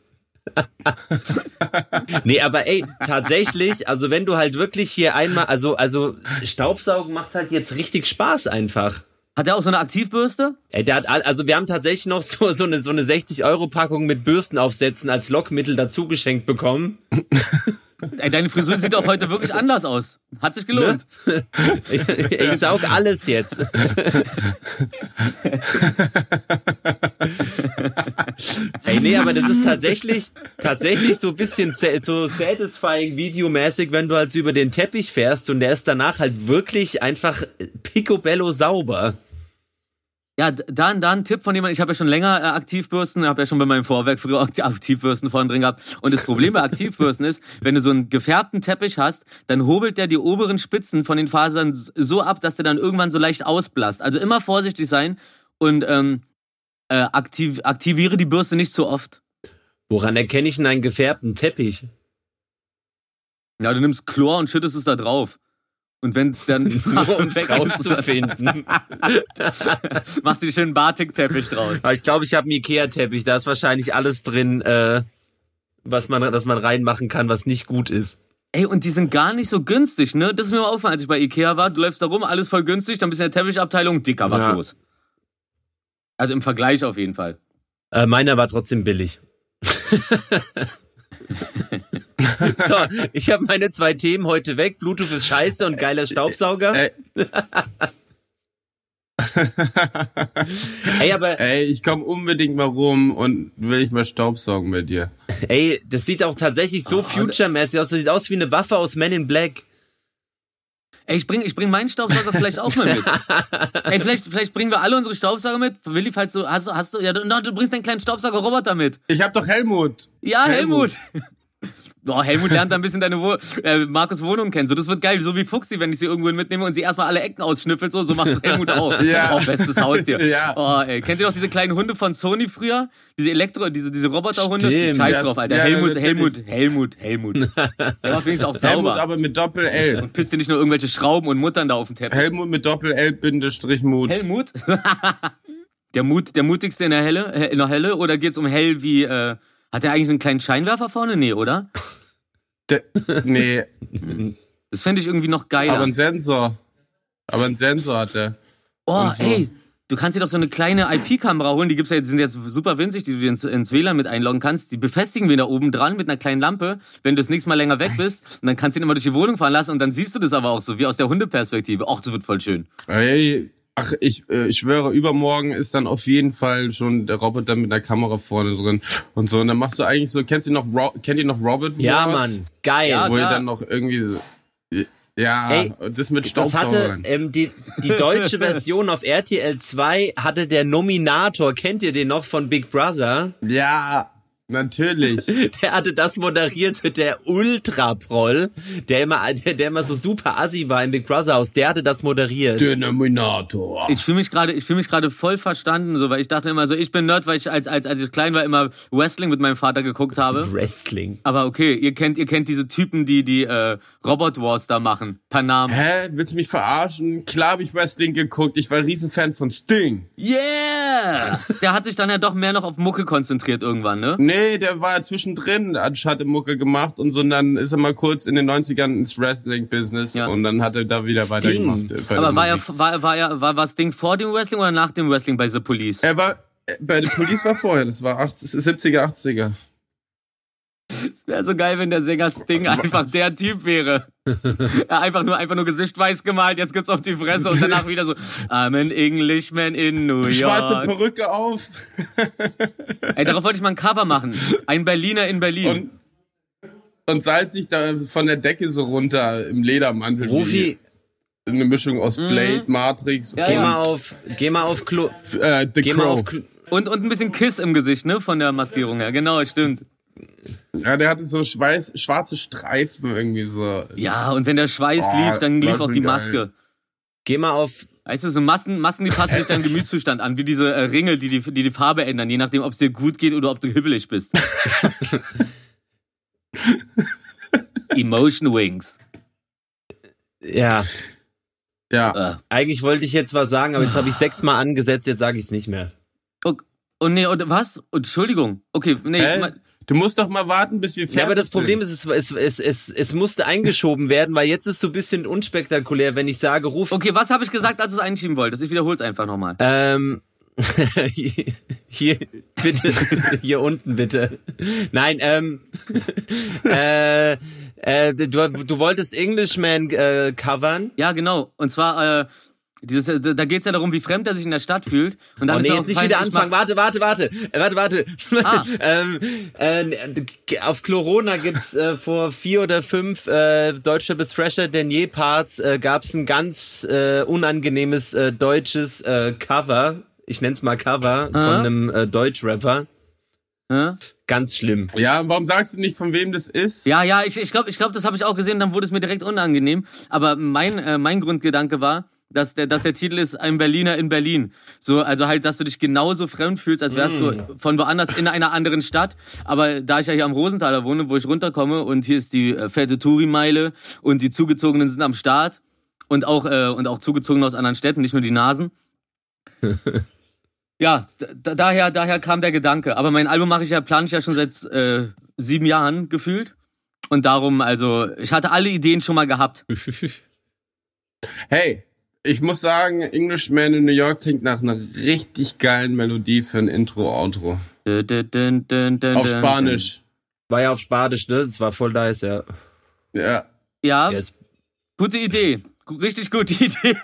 nee, aber ey, tatsächlich, also wenn du halt wirklich hier einmal, also, also Staubsaugen macht halt jetzt richtig Spaß einfach. Hat er auch so eine Aktivbürste? Ey, der hat, also wir haben tatsächlich noch so, so eine, so eine 60-Euro-Packung mit Bürstenaufsätzen als Lockmittel dazu geschenkt bekommen. Ey, deine Frisur sieht auch heute wirklich anders aus. Hat sich gelohnt. Ich, ich saug alles jetzt. Ey, nee, aber das ist tatsächlich, tatsächlich so ein bisschen so satisfying videomäßig, wenn du halt so über den Teppich fährst und der ist danach halt wirklich einfach picobello sauber. Ja, d- da, da ein Tipp von jemandem, ich habe ja schon länger äh, Aktivbürsten, habe ja schon bei meinem Vorwerk früher auch die Aktivbürsten vorne drin gehabt. Und das Problem bei Aktivbürsten ist, wenn du so einen gefärbten Teppich hast, dann hobelt der die oberen Spitzen von den Fasern so ab, dass der dann irgendwann so leicht ausblasst. Also immer vorsichtig sein und ähm, äh, aktiv, aktiviere die Bürste nicht zu oft. Woran erkenne ich denn einen gefärbten Teppich? Ja, du nimmst Chlor und schüttest es da drauf. Und wenn dann die Nur um's weg ist, rauszufinden. machst du dir schön Batikteppich draus. Aber ich glaube, ich habe einen Ikea-Teppich, da ist wahrscheinlich alles drin, äh, was man, das man reinmachen kann, was nicht gut ist. Ey, und die sind gar nicht so günstig, ne? Das ist mir mal aufgefallen, als ich bei Ikea war. Du läufst da rum, alles voll günstig, dann bist du in der Teppichabteilung, dicker, was Ja. los? Also im Vergleich auf jeden Fall. Äh, meiner war trotzdem billig. so, ich habe meine zwei Themen heute weg. Bluetooth ist scheiße und geiler Staubsauger. Ey, Ey, aber ey, ich komme unbedingt mal rum und will ich mal Staubsaugen bei dir. ey, das sieht auch tatsächlich so future-mäßig aus. Das sieht aus wie eine Waffe aus Men in Black. Ey, ich bring, ich bring meinen Staubsauger vielleicht auch mal mit. Ey, vielleicht, vielleicht bringen wir alle unsere Staubsauger mit. Willi, falls du, hast du, hast du, ja, du, du bringst deinen kleinen Staubsauger-Roboter mit. Ich hab doch Helmut. Ja, Helmut. Helmut. Boah, Helmut lernt da ein bisschen deine Wo äh, Markus Wohnung kennen. So, das wird geil. So wie Fuxi, wenn ich sie irgendwo mitnehme und sie erstmal alle Ecken ausschnüffelt. So, so macht das Helmut auch. Ja. Auch bestes Haustier. Ja. Oh, ey. Kennt ihr noch diese kleinen Hunde von Sony früher? Diese Elektro, diese, diese Roboterhunde? Stimmt. Scheiß Das- drauf, Alter. ja, Helmut, natürlich. Helmut, Helmut, Helmut. Der macht wenigstens auch Helmut sauber. aber mit Doppel-L. Und pisst dir nicht nur irgendwelche Schrauben und Muttern da auf den Teppich. Helmut mit Doppel-L-Mut. Helmut? der Mut, der mutigste in der Helle, äh, in der Helle? Oder geht's um hell wie, äh, hat er eigentlich einen kleinen Scheinwerfer vorne? Nee, oder? De- nee, Das fände ich irgendwie noch geiler. aber ein Sensor. Aber ein Sensor hat er. Oh, so. ey, du kannst dir doch so eine kleine IP-Kamera holen, die gibt's ja sind jetzt super winzig, die du ins, ins WLAN mit einloggen kannst. Die befestigen wir da oben dran mit einer kleinen Lampe, wenn du das nächste Mal länger weg bist. Und dann kannst du ihn immer durch die Wohnung fahren lassen und dann siehst du das aber auch so, wie aus der Hundeperspektive. Och, das wird voll schön. Ey, ach, ich, äh, ich schwöre, übermorgen ist dann auf jeden Fall schon der Roboter mit einer Kamera vorne drin und so. Und dann machst du eigentlich so, kennst du noch, Ro kennt ihr noch Robot Ja, Wars? Mann, geil. Ja, Wo ihr klar. dann noch irgendwie so, ja, Ey, das mit Das hatte Staubsaugern. ähm, die, die deutsche Version auf RTL 2 hatte der Nominator, kennt ihr den noch von Big Brother? Ja, natürlich. Der hatte das moderiert, der Ultra-Proll, der immer, der, der immer so super assi war im Big Brother Haus, der hatte das moderiert. Denominator. Ich fühle mich gerade, ich fühle mich gerade voll verstanden, so, weil ich dachte immer so, ich bin Nerd, weil ich als, als, als ich klein war immer Wrestling mit meinem Vater geguckt habe. Wrestling. Aber okay, ihr kennt, ihr kennt diese Typen, die die äh, Robot Wars da machen, per Namen. Hä? Willst du mich verarschen? Klar hab ich Wrestling geguckt. Ich war Riesenfan von Sting. Yeah! Der hat sich dann ja doch mehr noch auf Mucke konzentriert irgendwann, ne? Nee, der war zwischendrin, hat Mucke gemacht und so, und dann ist er mal kurz in den 90ern ins Wrestling-Business Ja. und dann hat er da wieder weitergemacht. äh, Aber war er, Musik. war, war er, war, war das Ding vor dem Wrestling oder nach dem Wrestling bei The Police? Er war, äh, bei der Police war vorher, das war 80, 70er, 80er. Wäre so geil, wenn der Sänger Sting einfach der Typ wäre. ja, einfach nur, einfach nur Gesicht weiß gemalt, jetzt gibt's auf die Fresse und danach wieder so, I'm an Englishman in New York. Schwarze Perücke auf Ey, darauf wollte ich mal ein Cover machen. Ein Berliner in Berlin. und, und salzt sich da von der Decke so runter im Ledermantel. Profi, eine Mischung aus Blade, Matrix Ja, Geh mal auf, geh mal auf Klo, äh, The geh mal Crow. auf Klo, Und, und ein bisschen Kiss im Gesicht, ne? Von der Maskierung her. Genau, stimmt. Ja, der hatte so schweiß, schwarze Streifen irgendwie so. Ja, und wenn der Schweiß Oh, lief, dann lief auch die geil. Maske. geh mal auf, Weißt du, so Massen, Massen, die passen sich deinem Gemütszustand an, wie diese äh, Ringel, die die, die die Farbe ändern, je nachdem, ob es dir gut geht oder ob du hibbelig bist. Emotion Wings. ja, Ja. Äh. eigentlich wollte ich jetzt was sagen, aber jetzt habe ich sechsmal angesetzt, jetzt sage ich es nicht mehr. Oh, oh nee, und was? Entschuldigung. Okay, nee. Hä? Du musst doch mal warten, bis wir fertig Ja, aber das sind. Problem ist, es, es, es, es, es musste eingeschoben werden, weil jetzt ist so ein bisschen unspektakulär, wenn ich sage, ruf, Okay, was habe ich gesagt, als du es einschieben wolltest? Ich wiederhole es einfach nochmal. ähm, hier, bitte, hier unten bitte. Nein, ähm, äh, äh, du, du wolltest Englishman äh, covern. Ja, genau. Und zwar, äh, dieses, äh, da geht's ja darum, wie fremd er sich in der Stadt fühlt. Und dann Oh ist nee, mir jetzt nicht wieder anfangen. Warte, warte, warte. Äh, Warte, warte. Ah. ähm, äh, auf Corona gibt's äh, vor vier oder fünf äh, Deutsche bis Fresher Denier Parts äh, gab's ein ganz äh, unangenehmes äh, deutsches äh, Cover. Ich nenn's mal Cover von einem äh, Deutschrapper. Hä? Ganz schlimm. Ja, warum sagst du nicht, von wem das ist? Ja, ja, ich, ich glaube, ich glaub, das habe ich auch gesehen, dann wurde es mir direkt unangenehm. Aber mein, äh, mein Grundgedanke war, dass der, dass der Titel ist Ein Berliner in Berlin. So, also halt, dass du dich genauso fremd fühlst, als wärst du von woanders in einer anderen Stadt. Aber da ich ja hier am Rosenthaler wohne, wo ich runterkomme und hier ist die äh, fette Touri-Meile und die Zugezogenen sind am Start und auch, äh, und auch Zugezogene aus anderen Städten, nicht nur die Nasen. Ja, da, daher, daher kam der Gedanke. Aber mein Album mache ich ja, plane ich ja schon seit äh, sieben Jahren gefühlt. Und darum, also, ich hatte alle Ideen schon mal gehabt. Hey, ich muss sagen, Englishman in New York klingt nach einer richtig geilen Melodie für ein Intro-Outro. Auf. Spanisch. War ja auf Spanisch, ne? Das war voll nice, ja. Ja. Ja, Yes. gute Idee. Richtig gute Idee.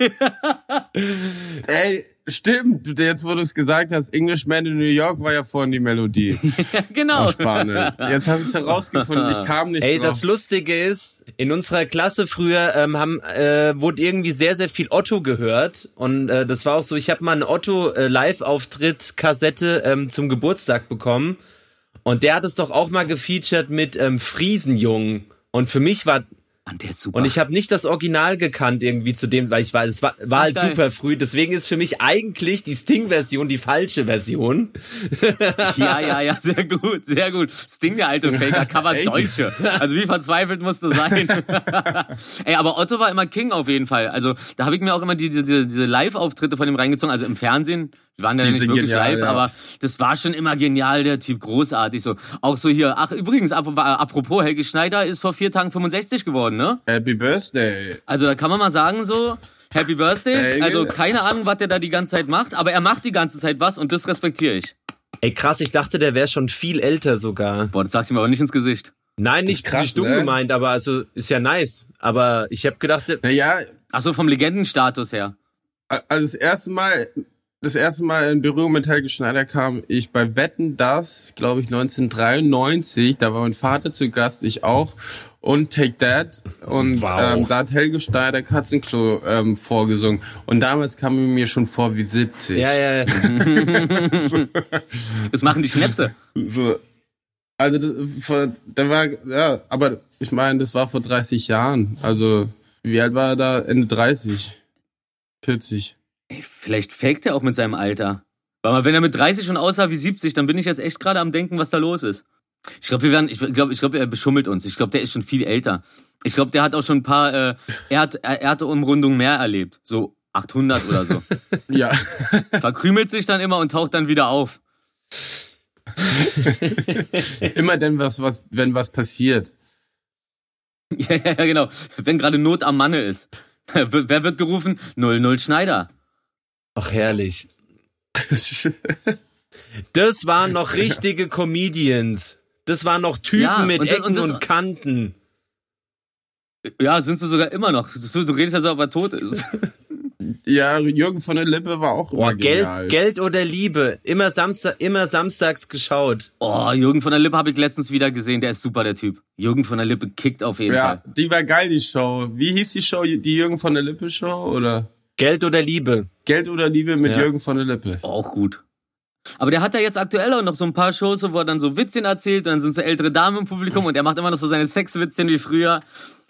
Ey, stimmt. Du- Jetzt, wo du es gesagt hast, Englishman in New York war ja vorhin die Melodie. genau. Auf Spanisch. Jetzt habe ich es herausgefunden. Ich kam nicht Ey, drauf. das Lustige ist, in unserer Klasse früher ähm, haben, äh, wurde irgendwie sehr, sehr viel Otto gehört. Und äh, das war auch so, ich habe mal einen Otto-Live-Auftritt-Kassette ähm, zum Geburtstag bekommen. Und der hat es doch auch mal gefeatured mit ähm, Friesenjungen. Und für mich war Mann, der ist super. und ich habe nicht das Original gekannt irgendwie zu dem, weil ich weiß, es war, war Ach, halt geil. super früh. Deswegen ist für mich eigentlich die Sting-Version die falsche Version. ja, ja, ja, sehr gut, sehr gut. Sting, der alte Faker, Cover Echt? Deutsche. Also wie verzweifelt musst du sein? Ey, aber Otto war immer King auf jeden Fall. Also da habe ich mir auch immer die, diese, diese Live-Auftritte von ihm reingezogen. Also im Fernsehen, die waren ja nicht wirklich genial, live, ja. aber das war schon immer genial, der Typ, großartig. So Auch so hier, ach übrigens, ap apropos, Helge Schneider ist vor vier Tagen 65 geworden, ne? Happy Birthday. Also da kann man mal sagen so, Happy Birthday. Helge. Also keine Ahnung, was der da die ganze Zeit macht, aber er macht die ganze Zeit was und das respektiere ich. Ey, krass, ich dachte, der wäre schon viel älter sogar. Boah, das sagst du mir aber nicht ins Gesicht. Nein, nicht, krass, nicht dumm ne? gemeint, aber also ist ja nice. Aber ich habe gedacht, Naja, Ach so, vom Legendenstatus her. also das erste Mal, das erste Mal in Berührung mit Helge Schneider kam ich bei Wetten das, glaube ich 1993. Da war mein Vater zu Gast, ich auch und Take That und Wow. ähm, da hat Helge Schneider Katzenklo ähm, vorgesungen und damals kam er mir schon vor wie 70. ja, ja, ja. Das machen die Schnäpse. So, also das, vor, da war ja, aber ich meine, das war vor 30 Jahren. Also wie alt war er da? Ende 30, 40. Ey, vielleicht faked er auch mit seinem Alter. Weil mal, wenn er mit 30 schon aussah wie 70, dann bin ich jetzt echt gerade am denken, was da los ist. Ich glaube, wir werden, ich glaube, ich glaube, er beschummelt uns. Ich glaube, der ist schon viel älter. Ich glaube, der hat auch schon ein paar äh, Erd Erdumrundungen mehr erlebt. So 800 oder so. Ja. Verkrümelt sich dann immer und taucht dann wieder auf. Immer denn was, was, wenn was passiert. Ja, ja, ja, genau. Wenn gerade Not am Manne ist. Wer wird gerufen? 00 Schneider. Ach, herrlich. Das waren noch richtige Comedians. Das waren noch Typen Ja, mit und das- Ecken und und, das- Kanten. Ja, sind sie sogar immer noch. Du, du redest ja so, ob er tot ist. Ja, Jürgen von der Lippe war auch immer genial. Geld, Geld oder Liebe. Immer Samstag, immer samstags geschaut. Oh, Jürgen von der Lippe habe ich letztens wieder gesehen. Der ist super, der Typ. Jürgen von der Lippe kickt auf jeden Ja, Fall. die war geil, die Show. Wie hieß die Show? Die Jürgen von der Lippe Show? Oder Geld oder Liebe. Geld oder Liebe mit Ja. Jürgen von der Lippe? Auch gut. Aber der hat ja jetzt aktuell auch noch so ein paar Shows, wo er dann so Witzchen erzählt, und dann sind so ältere Damen im Publikum und er macht immer noch so seine Sexwitzchen wie früher.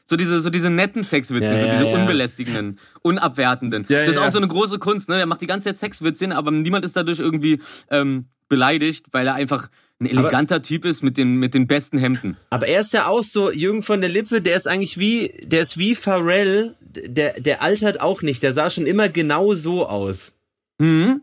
So diese, so diese netten Sexwitzchen, Ja, so ja, diese ja. unbelästigenden, unabwertenden. Ja, das ist ja. auch so eine große Kunst, ne? Er macht die ganze Zeit Sexwitzchen, aber niemand ist dadurch irgendwie ähm, beleidigt, weil er einfach ein eleganter Typ ist mit den, mit den besten Hemden. Aber er ist ja auch so, Jürgen von der Lippe, der ist eigentlich wie, der ist wie Pharrell, der, der altert auch nicht, der sah schon immer genau so aus. Mhm.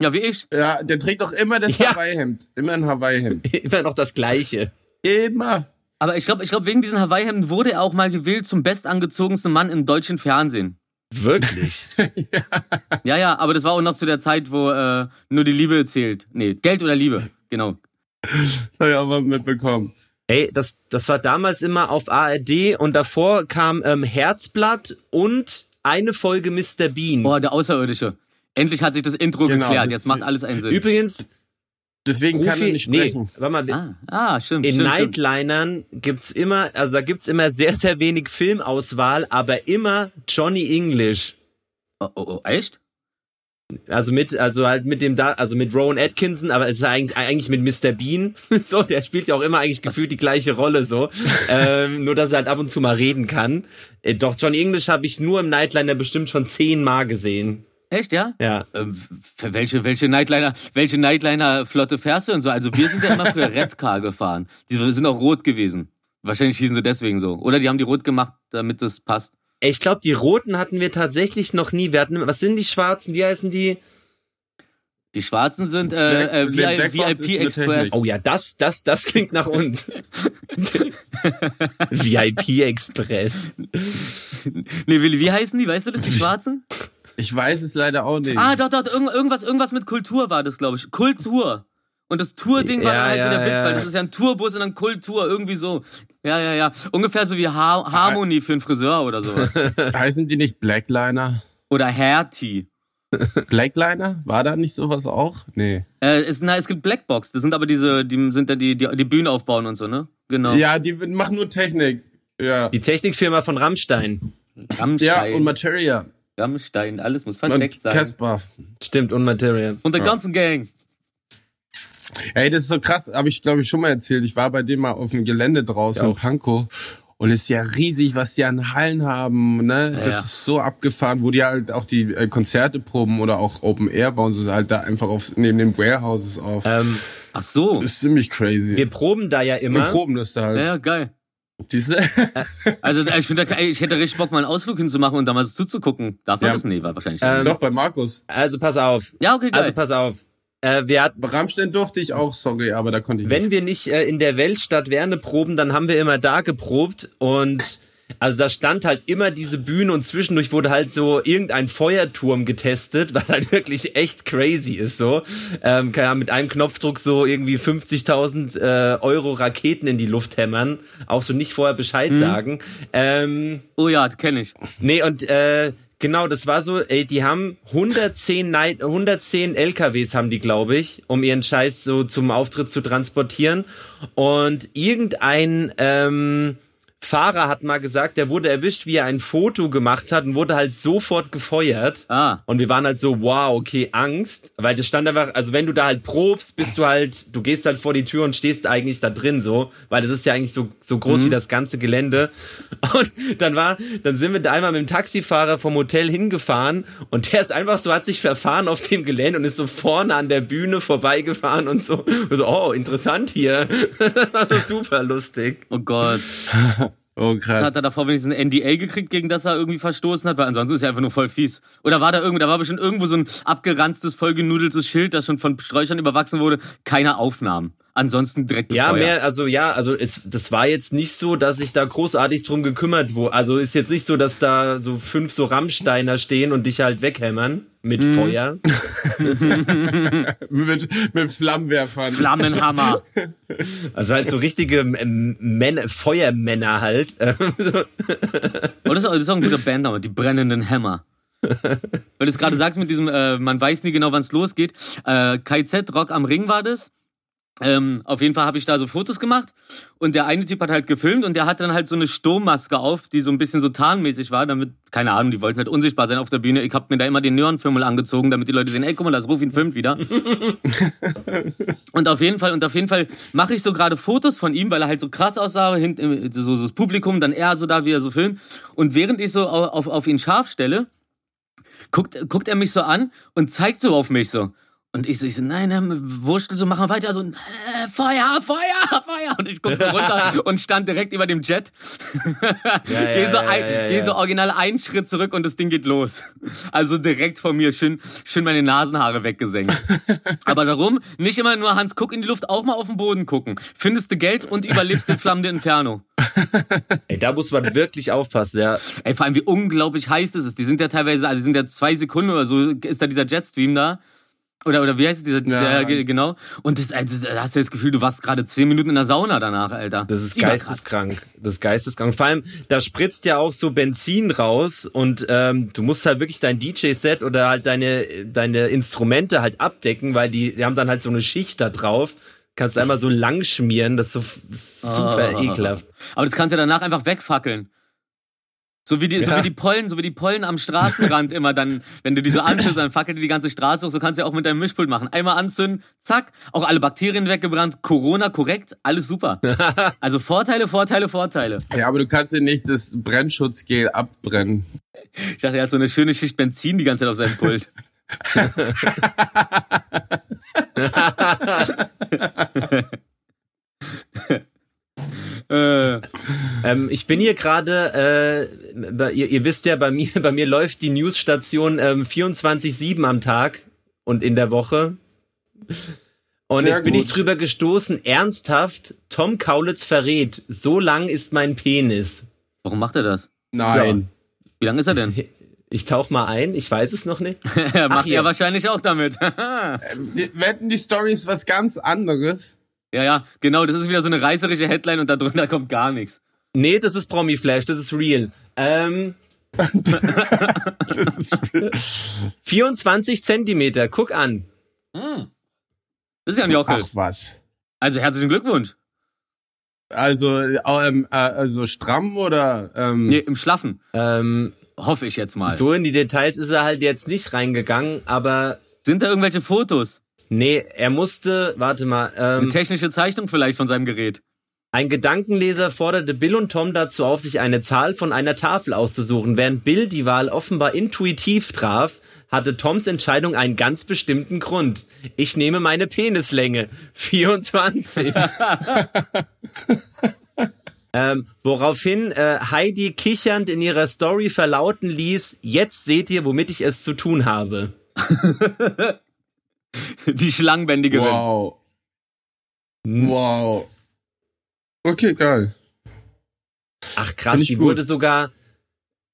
Ja, wie ich. Ja, der trägt doch immer das Ja. Hawaii-Hemd. Immer ein Hawaii-Hemd. Immer noch das Gleiche. Immer. Aber ich glaube, ich glaub, wegen diesen Hawaii-Hemden wurde er auch mal gewählt zum bestangezogensten Mann im deutschen Fernsehen. Wirklich. Ja, ja, aber das war auch noch zu der Zeit, wo äh, nur die Liebe zählt. Nee, Geld oder Liebe, genau. Das hab ich auch mal mitbekommen. Ey, das, das war damals immer auf ARD und davor kam ähm, Herzblatt und eine Folge Mr. Bean. Boah, der Außerirdische. Endlich hat sich das Intro Genau, geklärt. das- Jetzt macht alles einen Sinn. Übrigens, Deswegen kann er nicht nee, sprechen. warte mal, Ah, ah stimmt. in stimmt, stimmt. Nightlinern gibt's immer, also da gibt's immer sehr, sehr wenig Filmauswahl, aber immer Johnny English. Oh, oh, oh, echt? Also mit, also halt mit dem da, also mit Rowan Atkinson, aber es ist eigentlich, eigentlich mit Mr. Bean. So, der spielt ja auch immer eigentlich gefühlt die gleiche Rolle so. ähm, nur dass er halt ab und zu mal reden kann. Äh, doch Johnny English habe ich nur im Nightliner bestimmt schon zehnmal gesehen. Echt, ja? Ja. Ähm, für welche, welche Nightliner, welche Nightliner-Flotte fährst du denn so? Also wir sind ja immer früher Redcar gefahren. Die sind auch rot gewesen. Wahrscheinlich hießen sie deswegen so. Oder die haben die rot gemacht, damit das passt. Ich glaube, die roten hatten wir tatsächlich noch nie. Wir hatten, was sind die schwarzen? Wie heißen die? Die schwarzen sind äh, äh, VIP, VIP Express. Oh ja, das, das, das klingt nach uns. VIP Express. Nee, Willi, wie heißen die? Weißt du das, die schwarzen? Ich weiß es leider auch nicht. Ah, doch, doch, irgend, irgendwas, irgendwas mit Kultur war das, glaube ich. Kultur. Und das Tour-Ding war Ja, dann halt so ja, der Witz, ja. weil das ist ja ein Tourbus und dann Kultur, irgendwie so. Ja, ja, ja. Ungefähr so wie Har Harmony für einen Friseur oder sowas. Heißen die nicht Blackliner? Oder Hertie. Blackliner? War da nicht sowas auch? Nee. Äh, es, na, es gibt Blackbox. Das sind aber diese, die sind da die, die, die Bühnen aufbauen und so, ne? Genau. Ja, die machen nur Technik. Ja. Die Technikfirma von Rammstein. Ja, Rammstein. und Materia. Rammstein, alles muss Und versteckt sein. Casper. Stimmt, und Material. Und der ganzen Gang. Ey, das ist so krass, habe ich glaube ich schon mal erzählt. Ich war bei dem mal auf dem Gelände draußen Ja. in Pankow und es ist ja riesig, was die an Hallen haben, ne? Das ja. ist so abgefahren, wo die halt auch die äh, Konzerte proben oder auch Open Air bauen sie halt da einfach auf neben den Warehouses auf. Ähm, Ach so. Das ist ziemlich crazy. wir proben da ja Wir immer. proben das da halt. Ja, ja, geil. Diese Also ich finde, ich hätte richtig Bock, mal einen Ausflug hinzumachen und da mal so zuzugucken. Darf man Ja. das? Nee, war wahrscheinlich. Ähm, Doch bei Markus. Also pass auf. ja, okay, geil. Also pass auf. Äh, wir hatten, Bei Rammstein durfte ich auch, sorry, aber da konnte ich nicht. wenn wir nicht äh, in der Weltstadt Werne proben, dann haben wir immer da geprobt und also da stand halt immer diese Bühne und zwischendurch wurde halt so irgendein Feuerturm getestet, was halt wirklich echt crazy ist so. Ähm, kann ja mit einem Knopfdruck so irgendwie 50.000 äh, Euro Raketen in die Luft hämmern, auch so nicht vorher Bescheid sagen. Ähm, oh ja, kenne ich. Nee, und äh, genau, das war so, ey, die haben 110, Night, 110 LKWs haben die, glaube ich, um ihren Scheiß so zum Auftritt zu transportieren. Und irgendein ähm, Fahrer hat mal gesagt, der wurde erwischt, wie er ein Foto gemacht hat und wurde halt sofort gefeuert. Ah. Und wir waren halt so, wow, okay, Angst. Weil das stand einfach, also wenn du da halt probst, bist du halt, du gehst halt vor die Tür und stehst eigentlich da drin so, weil das ist ja eigentlich so, so groß wie das ganze Gelände. Und dann war, dann sind wir da einmal mit dem Taxifahrer vom Hotel hingefahren und der ist einfach so, hat sich verfahren auf dem Gelände und ist so vorne an der Bühne vorbeigefahren und so, und so oh, interessant hier. Das war so super lustig. Oh Gott. Oh Hat krass. er davor wenigstens ein NDA gekriegt, gegen das er irgendwie verstoßen hat? Weil ansonsten ist er einfach nur voll fies. Oder war da irgendwo, da war bestimmt irgendwo so ein abgeranztes, vollgenudeltes Schild, das schon von Sträuchern überwachsen wurde. Keine Aufnahmen. Ansonsten direkt Ja, gefeuert. mehr, also ja, also es, das war jetzt nicht so, dass ich da großartig drum gekümmert wurde. Also ist jetzt nicht so, dass da so fünf so Rammsteiner stehen und dich halt weghämmern mit Feuer. Mit, mit Flammenwerfern. Flammenhammer. Also halt so richtige Männer, Feuermänner halt. Oh, das, ist, auch- das ist auch ein guter Bandname, die brennenden Hämmer. weil du es gerade sagst mit diesem, äh, man weiß nie genau, wann es losgeht. Äh, KZ Rock am Ring war das. Ähm, auf jeden Fall habe ich da so Fotos gemacht und der eine Typ hat halt gefilmt und der hatte dann halt so eine Sturmmaske auf, die so ein bisschen so tarnmäßig war, damit, keine Ahnung, die wollten halt unsichtbar sein auf der Bühne. Ich habe mir da immer den Neonfilmel angezogen, damit die Leute sehen, ey, guck mal, das Rufin filmt wieder. und auf jeden Fall, und auf jeden Fall mache ich so gerade Fotos von ihm, weil er halt so krass aussah, hint, so, so das Publikum, dann er so da, wie er so filmt. Und während ich so auf, auf ihn scharf stelle, guckt, guckt er mich so an und zeigt so auf mich so. Und ich so, ich so, nein, nein, Wurstel, so machen wir weiter, so, äh, Feuer, Feuer, Feuer. Und ich guck so runter und stand direkt über dem Jet. Ja, geh so, ja, ein, ja, ja, geh ja. so original einen Schritt zurück und das Ding geht los. Also direkt vor mir, schön, schön meine Nasenhaare weggesenkt. Aber darum, nicht immer nur Hans, guck in die Luft, auch mal auf den Boden gucken. Findest du Geld und überlebst den flammende Inferno. Ey, da muss man wirklich aufpassen, ja. Ey, vor allem, wie unglaublich heiß das ist. Die sind ja teilweise, also die sind ja zwei Sekunden oder so, ist da dieser Jetstream da. Oder, oder wie heißt dieser, Ja. der, ge- genau. Und das, also, da hast du das Gefühl, du warst gerade zehn Minuten in der Sauna danach, Alter. Das ist Überkrass. geisteskrank. Das ist geisteskrank. Vor allem, da spritzt ja auch so Benzin raus und ähm, du musst halt wirklich dein DJ-Set oder halt deine, deine Instrumente halt abdecken, weil die, die haben dann halt so eine Schicht da drauf. Kannst einmal so lang schmieren, das ist so super Ah. ekelhaft. Aber das kannst du danach einfach wegfackeln. So wie die, so Ja. wie die Pollen, so wie die Pollen am Straßenrand immer dann, wenn du diese anzündest, dann fackelt die die ganze Straße hoch, so kannst du ja auch mit deinem Mischpult machen. Einmal anzünden, zack, auch alle Bakterien weggebrannt, Corona korrekt, alles super. Also Vorteile, Vorteile, Vorteile. Ja, aber du kannst dir nicht das Brennschutzgel abbrennen. Ich dachte, er hat so eine schöne Schicht Benzin die ganze Zeit auf seinem Pult. äh, Ähm, ich bin hier gerade, äh, ihr, ihr wisst ja, bei mir, bei mir läuft die Newsstation ähm, 24-7 am Tag und in der Woche. Und Sehr jetzt bin gut. ich drüber gestoßen, ernsthaft, Tom Kaulitz verrät, so lang ist mein Penis. warum macht er das? Nein. Wie lang ist er denn? Ich tauch mal ein, ich weiß es noch nicht. macht hier. er wahrscheinlich auch damit. Die, wetten, die Story ist was ganz anderes. Ja, ja, genau, das ist wieder so eine reißerische Headline und darunter kommt gar nichts. Nee, das ist Promi Flash, das ist real. Ähm, Das ist 24 Zentimeter, guck an. Das ist ja ein Jockel. Ach was. Also herzlichen Glückwunsch. Also, ähm, äh, also stramm oder ähm, Nee, im Schlaffen. Ähm, Hoffe ich jetzt mal. so in die Details ist er halt jetzt nicht reingegangen, aber Sind da irgendwelche Fotos? Nee, er musste, warte mal, Eine ähm, technische Zeichnung vielleicht von seinem Gerät. Ein Gedankenleser forderte Bill und Tom dazu auf, sich eine Zahl von einer Tafel auszusuchen. Während Bill die Wahl offenbar intuitiv traf, hatte Toms Entscheidung einen ganz bestimmten Grund. Ich nehme meine Penislänge. 24. ähm, woraufhin äh, Heidi kichernd in ihrer Story verlauten ließ, jetzt seht ihr, womit ich es zu tun habe. Die Schlangenbändigerin. wow. Wow. Okay, geil. Ach krass, die gut. wurde sogar.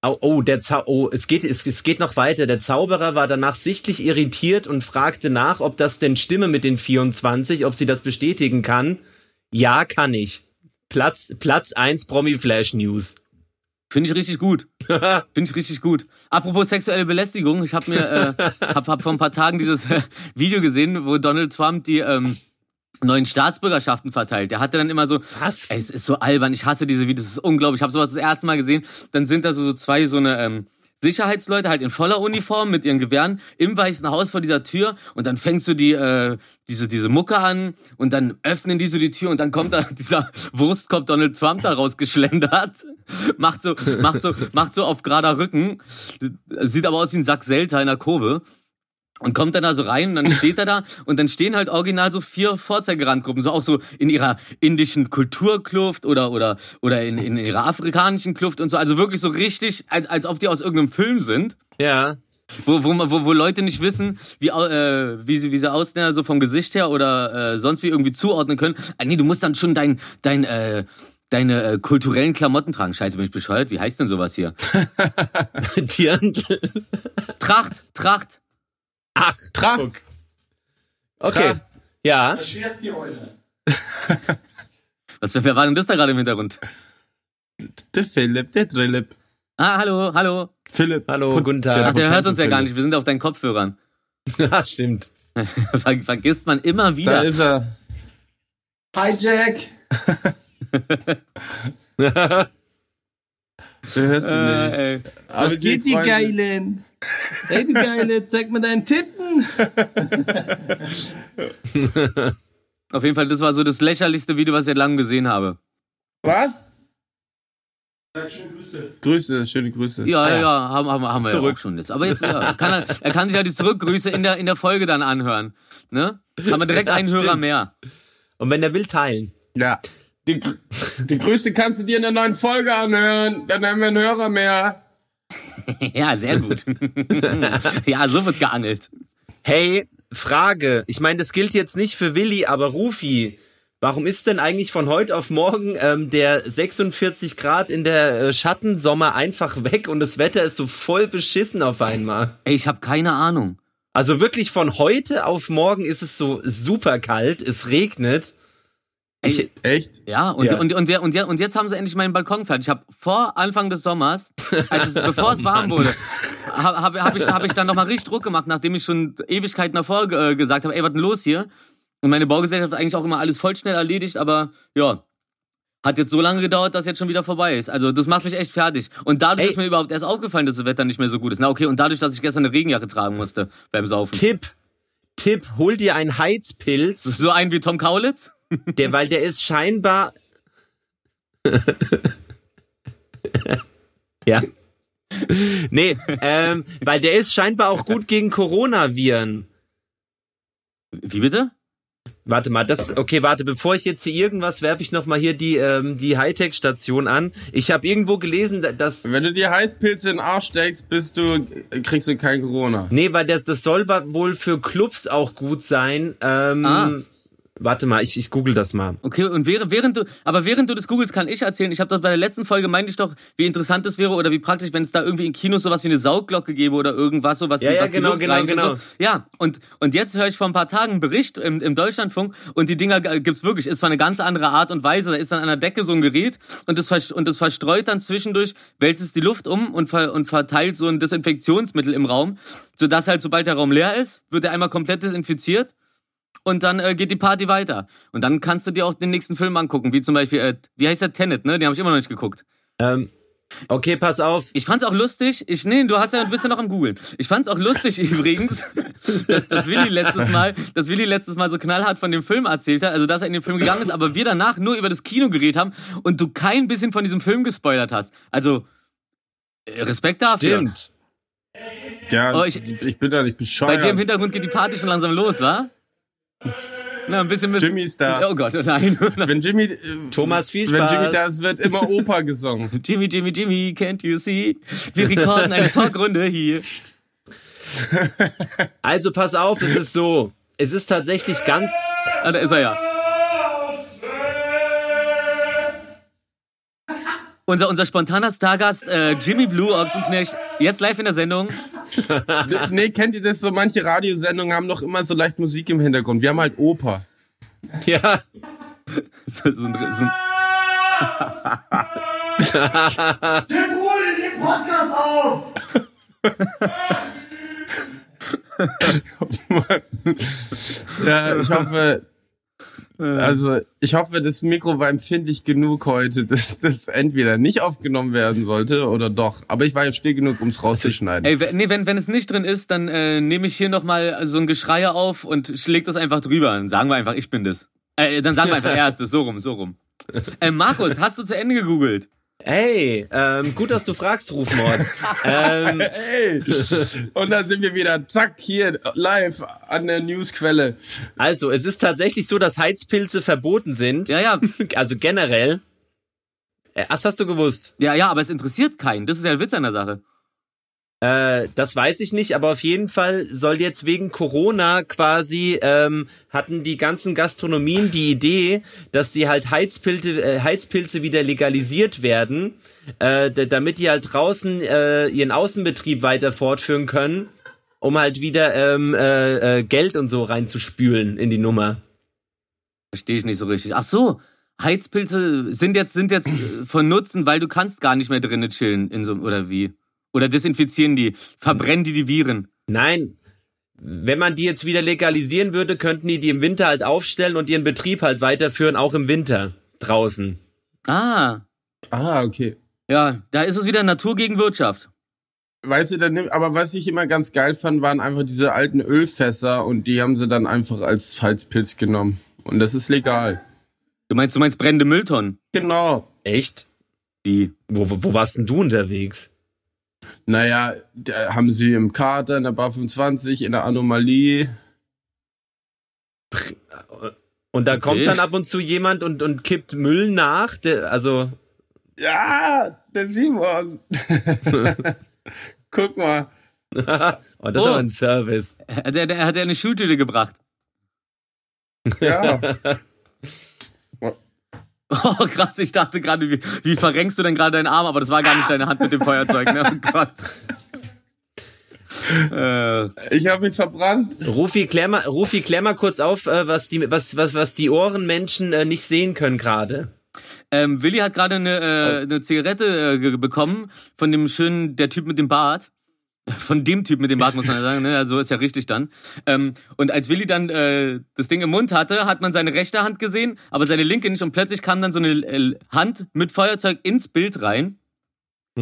Oh, oh, der Zau oh, es geht, es, es geht noch weiter. Der Zauberer war danach sichtlich irritiert und fragte nach, ob das denn stimme mit den 24, ob sie das bestätigen kann. Ja, kann ich. Platz, Platz 1 Promi Flash News. Finde ich richtig gut. Finde ich richtig gut. Apropos sexuelle Belästigung, ich habe mir äh, hab, hab vor ein paar Tagen dieses äh, Video gesehen, wo Donald Trump die ähm, neuen Staatsbürgerschaften verteilt. Der hatte dann immer so, Was? Ey, es ist so albern. Ich hasse diese Videos. Es ist unglaublich. Ich habe sowas das erste Mal gesehen. Dann sind da so, so zwei so eine ähm, Sicherheitsleute halt in voller Uniform mit ihren Gewehren im Weißen Haus vor dieser Tür und dann fängst du die äh, diese diese Mucke an und dann öffnen die so die Tür und dann kommt da dieser Wurstkopf Donald Trump da rausgeschlendert, macht so macht so macht so auf gerader Rücken, sieht aber aus wie ein Sack Selter in der Kurve. Und kommt dann da so rein und dann steht er da und dann stehen halt original so vier Vorzeigerandgruppen, so auch so in ihrer indischen Kulturkluft oder oder oder in, in ihrer afrikanischen Kluft und so. Also wirklich so richtig, als, als ob die aus irgendeinem Film sind, Ja. wo, wo, wo, wo Leute nicht wissen, wie, äh, wie, sie, wie sie Ausländer so vom Gesicht her oder äh, sonst wie irgendwie zuordnen können. Ah, nee, du musst dann schon dein, dein, äh, deine äh, kulturellen Klamotten tragen. Scheiße, bin ich bescheuert? Wie heißt denn sowas hier? Dirndl. Tracht, Tracht. Ach, Tracht. okay. Tracht. Ja. Was, wer war denn das da gerade im Hintergrund? Der Philipp, der Drillip. Ah, hallo, hallo. Philipp. Hallo, guten Tag. Ach, der hört uns ja Philipp. gar nicht. Wir sind auf deinen Kopfhörern. Ja, stimmt. Ver vergisst man immer Da wieder. ist er. Hi Jack. Du hörst ihn nicht. Äh, ey. Aber Was wir geht, die Freunde. Geilen? Hey, du Geile, zeig mir deinen Titten. Auf jeden Fall, das war so das lächerlichste Video, was ich seit langem gesehen habe. Was? Grüße, schöne Grüße. Ja, ja, ja, haben, haben, haben wir ja Zurück. auch schon jetzt. Aber jetzt, ja, kann er, er kann sich ja die Zurückgrüße in der, in der Folge dann anhören. Ne? Haben wir direkt Ja, einen Hörer stimmt. mehr. Und wenn er will, teilen. Ja. Die, die Grüße kannst du dir in der neuen Folge anhören. Dann haben wir einen Hörer mehr. Ja, sehr gut. ja, so wird geangelt. Hey, Frage. Ich meine, das gilt jetzt nicht für Willi, aber Rufi. Warum ist denn eigentlich von heute auf morgen ähm, der 46 Grad in der äh, Schattensommer einfach weg und das Wetter ist so voll beschissen auf einmal? Ey, ich habe keine Ahnung. Also wirklich von heute auf morgen ist es so super kalt, es regnet. Ich, Echt? Ja, und, Ja. Und, und, und, und jetzt haben sie endlich meinen Balkon fertig. Ich habe vor Anfang des Sommers, als es, bevor es warm wurde, habe hab, hab ich, hab ich dann nochmal richtig Druck gemacht, nachdem ich schon Ewigkeiten davor äh, gesagt habe, ey, was denn los hier? Und meine Baugesellschaft hat eigentlich auch immer alles voll schnell erledigt, aber ja, hat jetzt so lange gedauert, dass jetzt schon wieder vorbei ist. Also das macht mich echt fertig. Und dadurch Ey. ist mir überhaupt erst aufgefallen, dass das Wetter nicht mehr so gut ist. Na okay, und dadurch, dass ich gestern eine Regenjacke tragen musste beim Saufen. Tipp, Tipp, hol dir einen Heizpilz, So einen wie Tom Kaulitz? Der, weil der ist scheinbar. ja. Nee, ähm, weil der ist scheinbar auch gut gegen Coronaviren. Wie bitte? Warte mal, das okay, warte, bevor ich jetzt hier irgendwas werfe ich noch mal hier die ähm, die Hightech Station an. Ich habe irgendwo gelesen, da- dass Wenn du dir Heißpilze in den Arsch steckst, bist du, kriegst du kein Corona. nee, weil das das soll wohl für Clubs auch gut sein. Ähm, Ah. Warte mal, ich ich google das mal. Okay, und während, während du, aber während du das googelst, kann ich erzählen, ich habe doch bei der letzten Folge meinte ich doch, wie interessant es wäre oder wie praktisch, wenn es da irgendwie in Kinos sowas wie eine Saugglocke gäbe oder irgendwas, so was, Ja, die, ja, was genau, die Luft genau, und genau. So. Ja, und, und jetzt höre ich vor ein paar Tagen einen Bericht im, im Deutschlandfunk und die Dinger äh, gibt's wirklich. Ist zwar eine ganz andere Art und Weise, da ist dann an der Decke so ein Gerät und das, und das verstreut dann zwischendurch, wälzt es die Luft um und, ver, und verteilt so ein Desinfektionsmittel im Raum, sodass halt, sobald der Raum leer ist, wird er einmal komplett desinfiziert und dann äh, geht die Party weiter. Und dann kannst du dir auch den nächsten Film angucken, wie zum Beispiel, äh, wie heißt der Tenet, ne? Den habe ich immer noch nicht geguckt. Ähm, okay, pass auf. Ich fand's auch lustig, ich, nee, du hast ja, du bist ja noch am Googeln. Ich fand's auch lustig übrigens, dass, dass Willi letztes Mal, dass Willi letztes Mal so knallhart von dem Film erzählt hat, also dass er in den Film gegangen ist, aber wir danach nur über das Kino geredet haben und du kein bisschen von diesem Film gespoilert hast. Also, äh, Respekt dafür. Stimmt. Ja, Oh, ich- ich, bin da nicht Bei bescheuert. dir im Hintergrund geht die Party schon langsam los, wa? Na, ein bisschen müssen. Jimmy ist da. Oh Gott, oh nein. Wenn Jimmy, äh, Thomas, viel wenn Spaß. Jimmy da ist, wird immer Opa gesungen. Jimmy, Jimmy, Jimmy, can't you see? Wir rekorden eine Talkrunde hier. Also pass auf, es ist so. Es ist tatsächlich ganz Ah, da ist er ja. Unser, unser spontaner Stargast äh, Jimmy Blue Ochsenknecht, jetzt live in der Sendung. nee, kennt ihr das so? Manche Radiosendungen haben doch immer so leicht Musik im Hintergrund. Wir haben halt Opa. ja. So, so ein, so ein, Ja, ich hoffe, also ich hoffe, das Mikro war empfindlich genug heute, dass das entweder nicht aufgenommen werden sollte oder doch. Aber ich war ja still genug, ums rauszuschneiden. ey, wenn- nee, wenn, wenn es nicht drin ist, dann äh, nehme ich hier nochmal so ein Geschrei auf und schläg das einfach drüber. Dann sagen wir einfach, ich bin das. Äh, dann sagen wir einfach, er ist das. So rum, so rum. Äh, Markus, hast du zu Ende gegoogelt? Hey, ähm, gut, dass du fragst, Rufmord. ähm, Ey, und da sind wir wieder, zack, hier live an der Newsquelle. also, es ist tatsächlich so, dass Heizpilze verboten sind. Ja, ja. Also generell. Äh, Das hast du gewusst. Ja, ja, aber es interessiert keinen. Das ist ja der Witz an der Sache. Äh, das weiß ich nicht, aber auf jeden Fall soll jetzt wegen Corona quasi ähm, hatten die ganzen Gastronomien die Idee, dass die halt Heizpilze, äh, Heizpilze wieder legalisiert werden, äh, damit die halt draußen äh, ihren Außenbetrieb weiter fortführen können, um halt wieder ähm, äh, äh, Geld und so reinzuspülen in die Nummer. Verstehe ich nicht so richtig. Ach so, Heizpilze sind jetzt sind jetzt äh, von Nutzen, weil du kannst gar nicht mehr drinnen chillen in so oder wie? Oder desinfizieren die? Verbrennen die die Viren? Nein, wenn man die jetzt wieder legalisieren würde, könnten die die im Winter halt aufstellen und ihren Betrieb halt weiterführen, auch im Winter draußen. Ah, Ah, okay. ja, da ist es wieder Natur gegen Wirtschaft. Weißt du, dann nimm, aber was ich immer ganz geil fand, waren einfach diese alten Ölfässer und die haben sie dann einfach als Halspilz genommen. Und das ist legal. Du meinst, du meinst brennende Mülltonnen? Genau. Echt? Die. Wo, wo, wo warst denn du unterwegs? Naja, da haben sie im Kater, in der Bar 25, in der Anomalie. Und da Okay. kommt dann ab und zu jemand und, und kippt Müll nach. Der, also, Ja, der Simon. Guck mal. oh, das ist Oh. aber ein Service. Er, der, der hat ja eine Schultüte gebracht. Ja. Oh, krass, ich dachte gerade, wie, wie verrenkst du denn gerade deinen Arm? Aber das war gar nicht deine Hand mit dem Feuerzeug, ne? Oh Gott. Äh, Ich habe mich verbrannt. Rufi, klär mal, Rufi, klär mal kurz auf, äh, was die, was, was, was die Ohrenmenschen äh, nicht sehen können gerade. ähm, Willi hat gerade eine, äh, eine Zigarette äh, bekommen von dem schönen, der Typ mit dem Bart. Von dem Typ mit dem Bart, muss man ja sagen, ne? Also ist ja richtig dann. Ähm, und als Willi dann äh, das Ding im Mund hatte, hat man seine rechte Hand gesehen, aber seine linke nicht. Und plötzlich kam dann so eine äh, Hand mit Feuerzeug ins Bild rein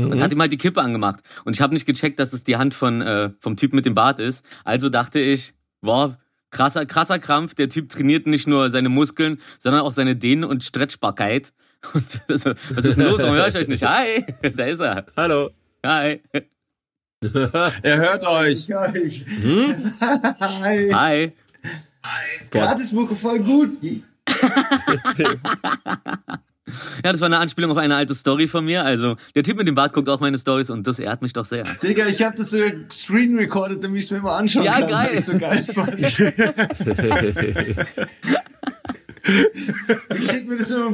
und hat ihm halt die Kippe angemacht. Und ich habe nicht gecheckt, dass es die Hand von äh, vom Typ mit dem Bart ist. Also dachte ich, boah, krasser, krasser Krampf. Der Typ trainiert nicht nur seine Muskeln, sondern auch seine Dehn- und Stretchbarkeit. Und so, was ist denn los? Warum höre ich euch nicht? Hi, da ist er. Hallo. Hi. Er hört euch. Geil. Hm? Hi. Hi. Gratismucke voll gut. Ja, das war eine Anspielung auf eine alte Story von mir. Also, der Typ mit dem Bart guckt auch meine Stories und das ehrt mich doch sehr. Digga, ich hab das so screen recorded, damit ich mir mal anschauen Ja, kann, geil. weil so geil fand. ich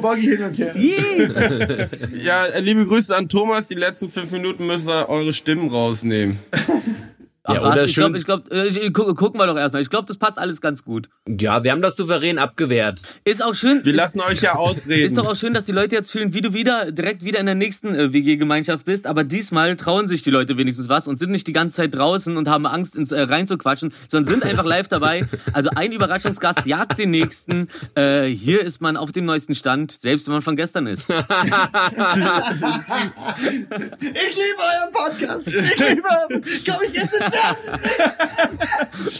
Buggy hin und her. Yeah. Ja, liebe Grüße an Thomas. Die letzten fünf Minuten müsst ihr eure Stimmen rausnehmen. Ach, Ja, was? oder ich schön- glaube, ich glaub, äh, ich, gu gucken wir doch erstmal. Ich glaube, das passt alles ganz gut. Ja, wir haben das souverän abgewehrt. Ist auch schön. Wir ist, lassen euch ja ausreden. Ist doch auch schön, dass die Leute jetzt fühlen, wie du wieder direkt wieder in der nächsten äh, WG-Gemeinschaft bist. Aber diesmal trauen sich die Leute wenigstens was und sind nicht die ganze Zeit draußen und haben Angst, ins äh, reinzuquatschen, sondern sind einfach live dabei. Also ein Überraschungsgast jagt den nächsten. Äh, hier ist man auf dem neuesten Stand, selbst wenn man von gestern ist. Ich liebe euren Podcast. Ich liebe. Komm ich jetzt ins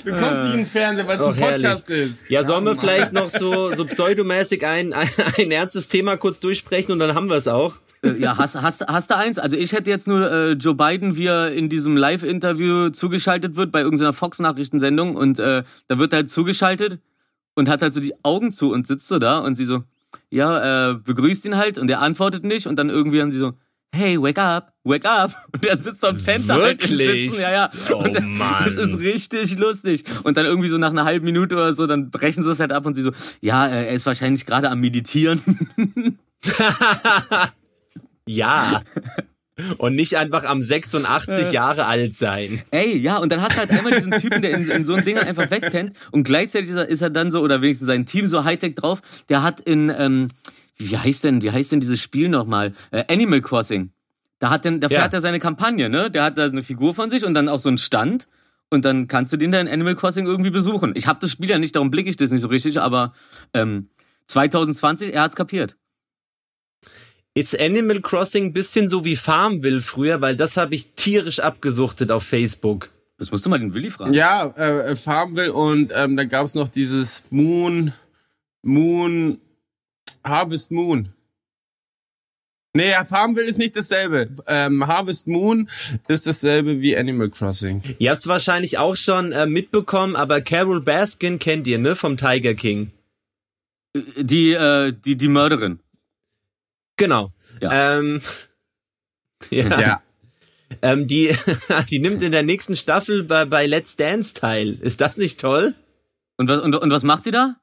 Du kommst nicht ins Fernsehen, weil es ein Doch, herrlich. Podcast ist. Ja, sollen wir vielleicht noch so, so pseudomäßig ein, ein, ein ernstes Thema kurz durchsprechen und dann haben wir es auch. Äh, ja, hast, hast, hast du eins? Also ich hätte jetzt nur äh, Joe Biden, wie er in diesem Live-Interview zugeschaltet wird bei irgendeiner Fox-Nachrichtensendung und äh, da wird er halt zugeschaltet und hat halt so die Augen zu und sitzt so da und sie so, ja, äh, begrüßt ihn halt und er antwortet nicht und dann irgendwie dann sie so, hey, wake up, wake up. Und er sitzt pennt da halt Wirklich? Sitzen, ja, ja. Oh, und Mann. Das ist richtig lustig. Und dann irgendwie so nach einer halben Minute oder so, dann brechen sie es halt ab und sie so, ja, äh, er ist wahrscheinlich gerade am Meditieren. Ja. Und nicht einfach am 86 Jahre alt sein. Ey, ja, und dann hast du halt einmal diesen Typen, der in, in so einem Ding einfach wegpennt und gleichzeitig ist er, ist er dann so, oder wenigstens sein Team so Hightech drauf, der hat in, ähm, wie heißt denn, wie heißt denn dieses Spiel nochmal? Äh, Animal Crossing. Da hat denn, da Ja. fährt er seine Kampagne, ne? Der hat da eine Figur von sich und dann auch so einen Stand und dann kannst du den da in Animal Crossing irgendwie besuchen. Ich habe das Spiel ja nicht, darum blicke ich das nicht so richtig, aber ähm, 2020, er hat's kapiert. Ist Animal Crossing ein bisschen so wie Farmville früher, weil das habe ich tierisch abgesuchtet auf Facebook. Das musst du mal den Willi fragen. Ja, äh, Farmville und ähm, dann gab's noch dieses Moon, Moon, Harvest Moon. Nee, ja, Farmville ist nicht dasselbe. Ähm, Harvest Moon ist dasselbe wie Animal Crossing. Ihr habt's wahrscheinlich auch schon äh, mitbekommen, aber Carol Baskin kennt ihr, ne? Vom Tiger King. Die, äh, die, die Mörderin. Genau. Ja. Ähm, ja. Ja. Ähm, die, die nimmt in der nächsten Staffel bei, bei Let's Dance teil. Ist das nicht toll? Und was, und, und was macht sie da?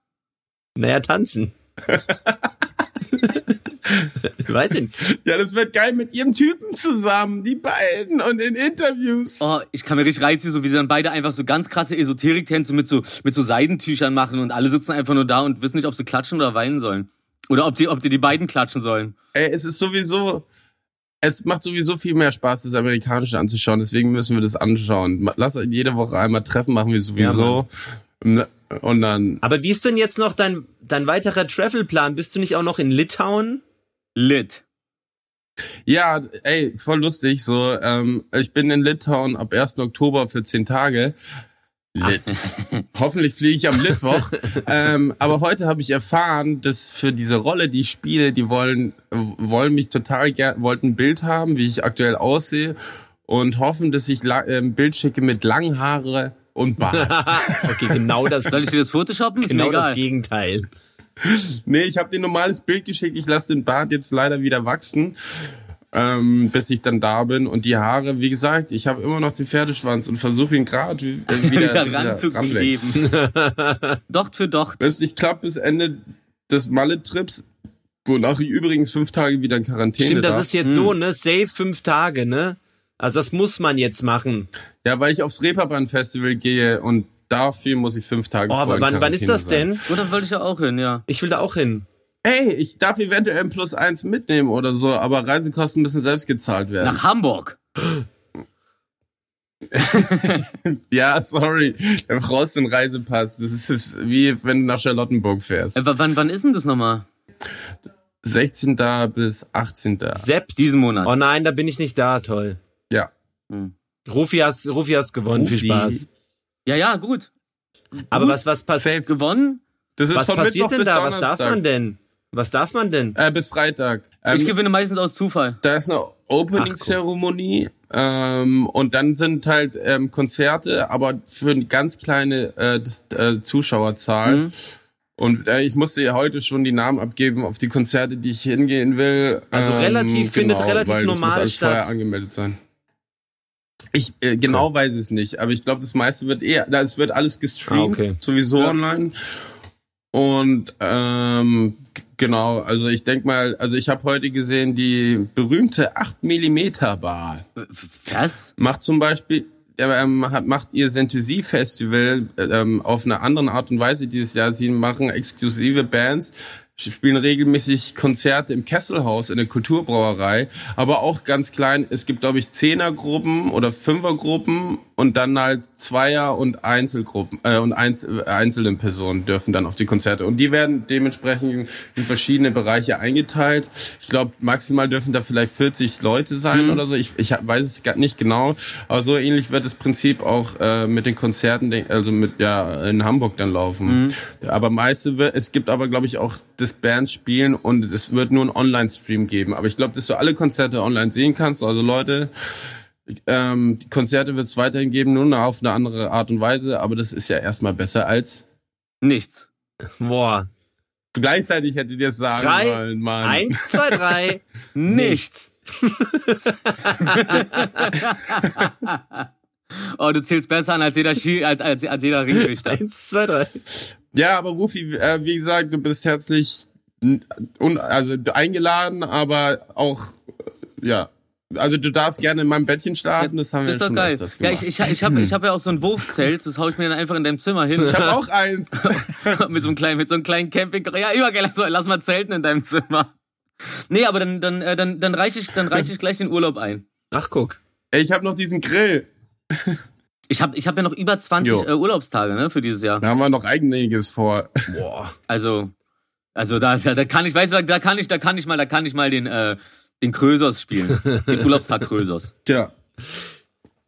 Naja, tanzen. Weiß ich nicht. Ja, das wird geil mit ihrem Typen zusammen, die beiden und in Interviews. Oh, ich kann mir richtig reizen, so wie sie dann beide einfach so ganz krasse Esoterik-Tänze mit so, mit so Seidentüchern machen und alle sitzen einfach nur da und wissen nicht, ob sie klatschen oder weinen sollen. Oder ob die, ob die die beiden klatschen sollen. Ey, es ist sowieso, es macht sowieso viel mehr Spaß, das Amerikanische anzuschauen. Deswegen müssen wir das anschauen. Lass jede Woche einmal treffen, machen wir sowieso. Und dann. Aber wie ist denn jetzt noch dein, dein weiterer Travelplan? Bist du nicht auch noch in Litauen? Lit. Ja, ey, voll lustig. So, ähm, ich bin in Litauen ab 1. Oktober für 10 Tage. Lit. Hoffentlich fliege ich am Mittwoch. ähm, aber heute habe ich erfahren, dass für diese Rolle, die ich spiele, die wollen, wollen mich total gern, wollten ein Bild haben, wie ich aktuell aussehe und hoffen, dass ich äh, ein Bild schicke mit langen Haare und Bart. Okay, genau das, Soll ich dir das photoshoppen? Ist genau mir das egal. Gegenteil. nee, ich habe dir ein normales Bild geschickt. Ich lasse den Bart jetzt leider wieder wachsen. Ähm, bis ich dann da bin und die Haare, wie gesagt, ich habe immer noch den Pferdeschwanz und versuche ihn gerade äh, wieder, Wieder er ranzukleben. Docht für Docht. Wenn es nicht klappt bis Ende des Malle-Trips, wonach ich übrigens fünf Tage wieder in Quarantäne Stimmt, das darf. ist jetzt so, ne? Safe fünf Tage, ne? Also das muss man jetzt machen. ja, weil ich aufs Reeperbahn-Festival gehe und dafür muss ich fünf Tage Oh, aber wann, wann ist das sein. denn? Oder wollte ich ja auch hin, ja. Ich will da auch hin. Ey, ich darf eventuell ein Plus eins mitnehmen oder so, aber Reisekosten müssen selbst gezahlt werden. Nach Hamburg. Ja, sorry, da brauchst du einen Reisepass. Das ist wie wenn du nach Charlottenburg fährst. Äh, w- wann, wann ist denn das nochmal? 16. bis 18. Sepp. Diesen Monat. Oh nein, da bin ich nicht da, toll. Ja. Rufi hast, Rufi hast gewonnen, Rufi. viel Spaß. Ja, ja, gut. Aber was, was passiert? Gewonnen? Das ist Was von passiert Mittwoch denn bis da? Was Donnerstag. darf man denn? Was darf man denn? Äh, bis Freitag. Ähm, Ich gewinne meistens aus Zufall. da ist eine Opening-Zeremonie ähm, und dann sind halt ähm, Konzerte, aber für eine ganz kleine äh, das, äh, Zuschauerzahl. Mhm. Und äh, ich musste ja heute schon die Namen abgeben auf die Konzerte, die ich hingehen will. Also relativ- findet relativ weil das normal muss alles statt. vorher angemeldet sein. Ich äh, genau weiß es nicht, aber ich glaube, das meiste wird eher, da es wird alles gestreamt, Ah, okay. sowieso online. Und ähm, genau, also ich denk mal, also ich habe heute gesehen, die berühmte 8 Millimeter Bar Was? macht zum Beispiel ähm, hat, macht ihr Synthesie Festival ähm, auf eine andere Art und Weise dieses Jahr. Sie machen exklusive Bands, spielen regelmäßig Konzerte im Kesselhaus in der Kulturbrauerei, aber auch ganz klein. Es gibt, glaube ich, Zehnergruppen oder Fünfergruppen und dann halt Zweier- und Einzelgruppen äh, und Einzel einzelne Personen dürfen dann auf die Konzerte. Und die werden dementsprechend in verschiedene Bereiche eingeteilt. Ich glaube, maximal dürfen da vielleicht 40 Leute sein oder so. Ich, ich weiß es gar nicht genau. Aber so ähnlich wird das Prinzip auch äh, mit den Konzerten, also mit ja in Hamburg dann laufen. Aber meiste wird, es gibt aber glaube ich auch das Bands spielen und es wird nur einen Online-Stream geben. Aber ich glaube, dass du alle Konzerte online sehen kannst. Also Leute, ähm, die Konzerte wird es weiterhin geben, nur auf eine andere Art und Weise. Aber das ist ja erstmal besser als Nichts. Boah. gleichzeitig hätte dir das sagen Drei, wollen, Mann. eins, zwei, drei. Nichts. oh, du zählst besser an als jeder Ski, als, als, als jeder Ringrichter. Eins, zwei, drei. Ja, aber Rufi, äh, wie gesagt, du bist herzlich also eingeladen, aber auch äh, ja. Also du darfst gerne in meinem Bettchen schlafen, das haben wir Das ist jetzt doch schon geil. öfters Ja, gemacht. ich, ich, ich habe ich hab ja auch so ein Wurfzelt, das hau ich mir dann einfach in deinem Zimmer hin. ich habe auch eins. mit so einem kleinen, mit so einem kleinen Camping. Ja, übergeil, lass, mal- lass mal zelten in deinem Zimmer. Nee, aber dann, dann, äh, dann, dann reiche ich, dann reiche ich gleich den Urlaub ein. Ach, guck. Ey, ich habe noch diesen Grill. Ich habe ich hab ja noch über 20 Jo. äh, Urlaubstage, ne, für dieses Jahr. Da haben wir noch einiges vor. Boah. Also, also da, da, da kann ich, weißt du, da kann ich, da kann ich mal, da kann ich mal den, äh, den Krösos spielen. Den Urlaubstag Krösos. Tja.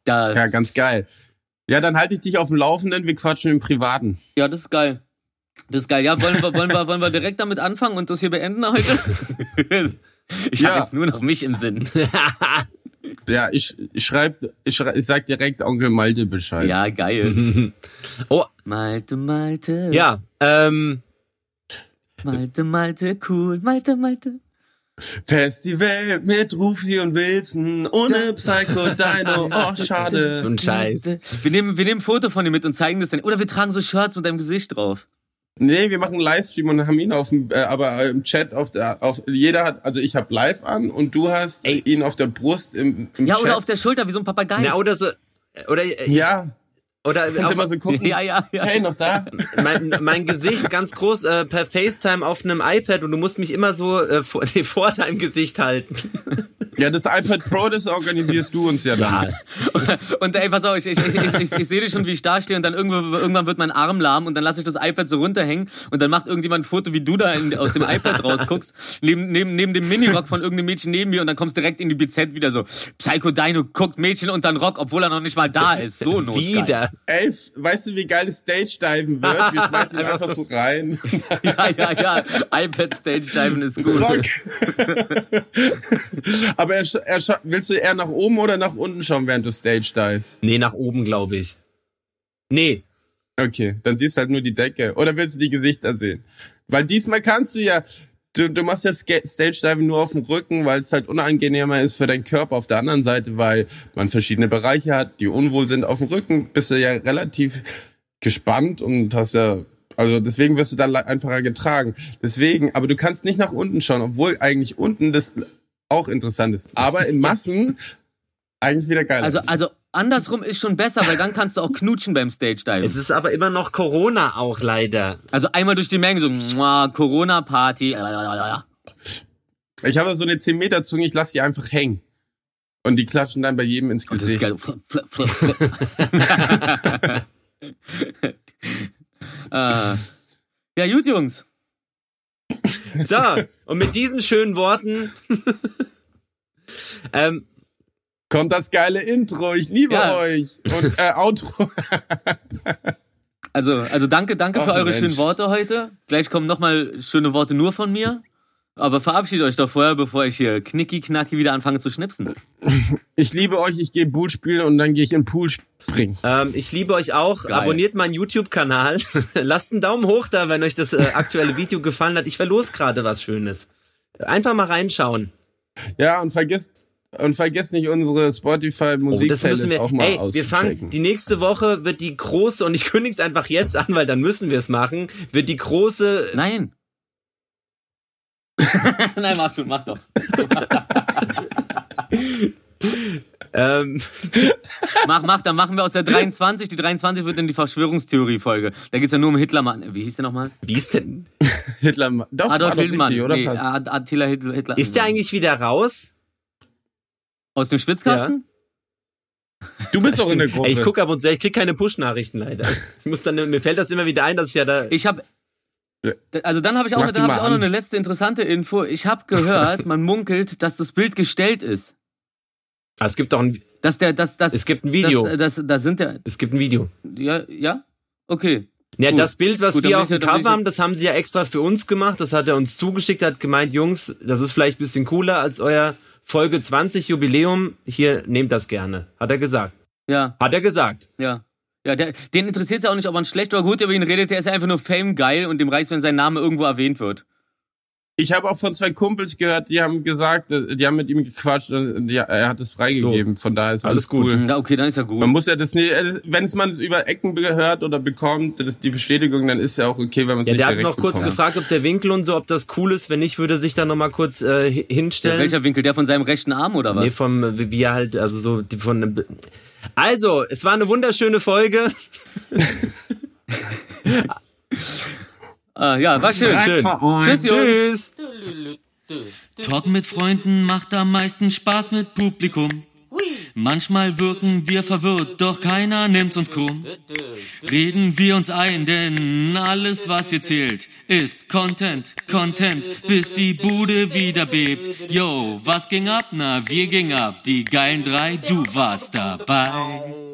Da, Ja, ganz geil. Ja, dann halte ich dich auf dem Laufenden, wir quatschen im Privaten. ja, das ist geil. Das ist geil. Ja, wollen wir, wollen wir, wollen wir direkt damit anfangen und das hier beenden heute? Ich habe Ja. jetzt nur noch mich im Sinn. Ja, ich, ich schreib, ich, schrei, ich sag direkt Onkel Malte Bescheid. Ja, geil. Oh, Malte, Malte. ja. Ähm, Malte, Malte, cool. Malte, Malte. Festival mit Rufi und Wilson, ohne Psycho Dino, oh so schade. ein Scheiß. Wir nehmen, wir nehmen ein Foto von dir mit und zeigen das dann. Oder wir tragen so Shirts mit deinem Gesicht drauf. Nee, wir machen einen Livestream und haben ihn auf dem, äh, aber im Chat auf der, auf, jeder hat, also ich hab live an und du hast Ey. ihn auf der Brust im, im Ja, Chat. oder auf der Schulter, wie so ein Papagei. Na, oder so. Oder, ich, ja, oder kannst auf, immer so gucken. ja, ja, ja. Hey, noch da? mein, mein Gesicht ganz groß äh, per FaceTime auf einem iPad und du musst mich immer so äh, vor, nee, vor deinem Gesicht halten. Ja, das iPad Pro, das organisierst du uns ja dann. Ja, Und ey, pass auf, ich, ich, ich, ich, ich, sehe dich schon, wie ich da stehe und dann irgendwann, irgendwann wird mein Arm lahm und dann lasse ich das iPad so runterhängen und dann macht irgendjemand ein Foto, wie du da in, aus dem iPad rausguckst, neben, neben, neben dem Minirock von irgendeinem Mädchen neben mir und dann kommst direkt in die BZ wieder so, Psycho Dino guckt Mädchen unter den Rock, obwohl er noch nicht mal da ist. So notgeil. wieder. Ey, weißt du, wie geil das Stage-Diven wird? Wir schmeißen ihn einfach so rein. Ja, ja, ja. iPad Stage Diven ist gut. Aber er, er, willst du eher nach oben oder nach unten schauen, während du Stage dives? Nee, nach oben, glaube ich. Nee. Okay, dann siehst du halt nur die Decke. Oder willst du die Gesichter sehen? Weil diesmal kannst du ja, du, du machst ja Stage Diving nur auf dem Rücken, weil es halt unangenehmer ist für deinen Körper. Auf der anderen Seite, weil man verschiedene Bereiche hat, die unwohl sind. Auf dem Rücken bist du ja relativ gespannt und hast ja, also deswegen wirst du da einfacher getragen. Deswegen, aber du kannst nicht nach unten schauen, obwohl eigentlich unten das auch interessant ist. Aber in Massen eigentlich wieder geil. Also, ist. also andersrum ist schon besser, weil dann kannst du auch knutschen beim Stage Diven. Es ist aber immer noch Corona auch leider. Also einmal durch die Menge so, mua, Corona-Party. Ich habe so eine 10 Meter Zunge, ich lasse die einfach hängen. Und die klatschen dann bei jedem ins Das ist Gesicht. geil. Flip, flip, flip. äh, ja, gut, Jungs. So, und mit diesen schönen Worten ähm, Kommt das geile Intro, ich liebe Ja. euch. Und äh, Outro. Also, also danke, danke Ach, für eure Mensch. schönen Worte heute. Gleich kommen nochmal schöne Worte nur von mir. Aber verabschiedet euch doch vorher, bevor ich hier knicki knacki wieder anfange zu schnipsen. Ich liebe euch, ich gehe Boot spielen und dann gehe ich in den Pool springen. ähm, ich liebe euch auch. Geil. Abonniert meinen YouTube-Kanal. Lasst einen Daumen hoch da, wenn euch das äh, aktuelle Video gefallen hat. Ich verlose gerade was Schönes. Einfach mal reinschauen. Ja, und vergesst und vergesst nicht unsere Spotify Oh, das müssen Musik wir. auch mal Ey, wir fangen die nächste Woche wird die große und ich kündige es einfach jetzt an, weil dann müssen wir es machen. Wird die große Nein. Nein, mach schon, mach doch. ähm, Mach, mach, dann machen wir aus der 23. Die 23 wird dann die Verschwörungstheorie-Folge. Da geht's ja nur um Hitlermann. Wie hieß der nochmal? wie ist denn? Hitler. Doch, Adolf richtig, oder nee, fast? Attila Hitler. Hitler. Ist der eigentlich wieder raus? Aus dem Schwitzkasten? Du bist doch in der Gruppe. Ey, ich gucke ab und zu, ich krieg keine Push-Nachrichten leider. Ich muss dann, mir fällt das immer wieder ein, dass ich ja da. Ich habe Ja. also dann habe ich auch, Mach dann hab ich auch noch eine letzte interessante Info. Ich habe gehört, man munkelt, dass das Bild gestellt ist. Ah, es gibt doch ein, Dass der, dass, dass, es gibt ein Video. Das, das, da sind der, es gibt ein Video. ja, ja, okay. Ja, Gut. das Bild, was Gut, wir auf ja- dem Cover haben, das haben sie ja extra für uns gemacht. Das hat er uns zugeschickt, hat gemeint, Jungs, das ist vielleicht ein bisschen cooler als euer Folge 20 Jubiläum. Hier, nehmt das gerne. Hat er gesagt. Ja, Hat er gesagt. ja. Ja, der, den interessiert ja auch nicht, ob man schlecht oder gut über ihn redet. Der ist ja einfach nur Fame geil und dem reicht, wenn sein Name irgendwo erwähnt wird. Ich habe auch von zwei Kumpels gehört, die haben gesagt, äh, die haben mit ihm gequatscht und ja, er hat es freigegeben. Von daher ist alles, Alles gut. cool. Ja, okay, dann ist ja gut. Man muss ja das nicht, äh, wenn es man es über Ecken gehört oder bekommt, das ist die Bestätigung, dann ist ja auch okay, wenn man es Ja, nicht der hat noch kurz bekommt. gefragt, ob der Winkel und so, ob das cool ist. Wenn nicht, würde er sich dann noch mal kurz äh, hi- hinstellen. Welcher Winkel? Der von seinem rechten Arm oder was? Nee, vom, wie er halt, also so, von, also, es war eine wunderschöne Folge. Ah, ja, war schön. Schön. Tschüss, Jungs. Tschüss. Talken mit Freunden macht am meisten Spaß mit Publikum. Manchmal wirken wir verwirrt, doch keiner nimmt's uns krumm. Reden wir uns ein, denn alles, was hier zählt, ist Content, Content, bis die Bude wieder bebt. Yo, was ging ab? Na, wir ging ab. Die geilen drei, du warst dabei.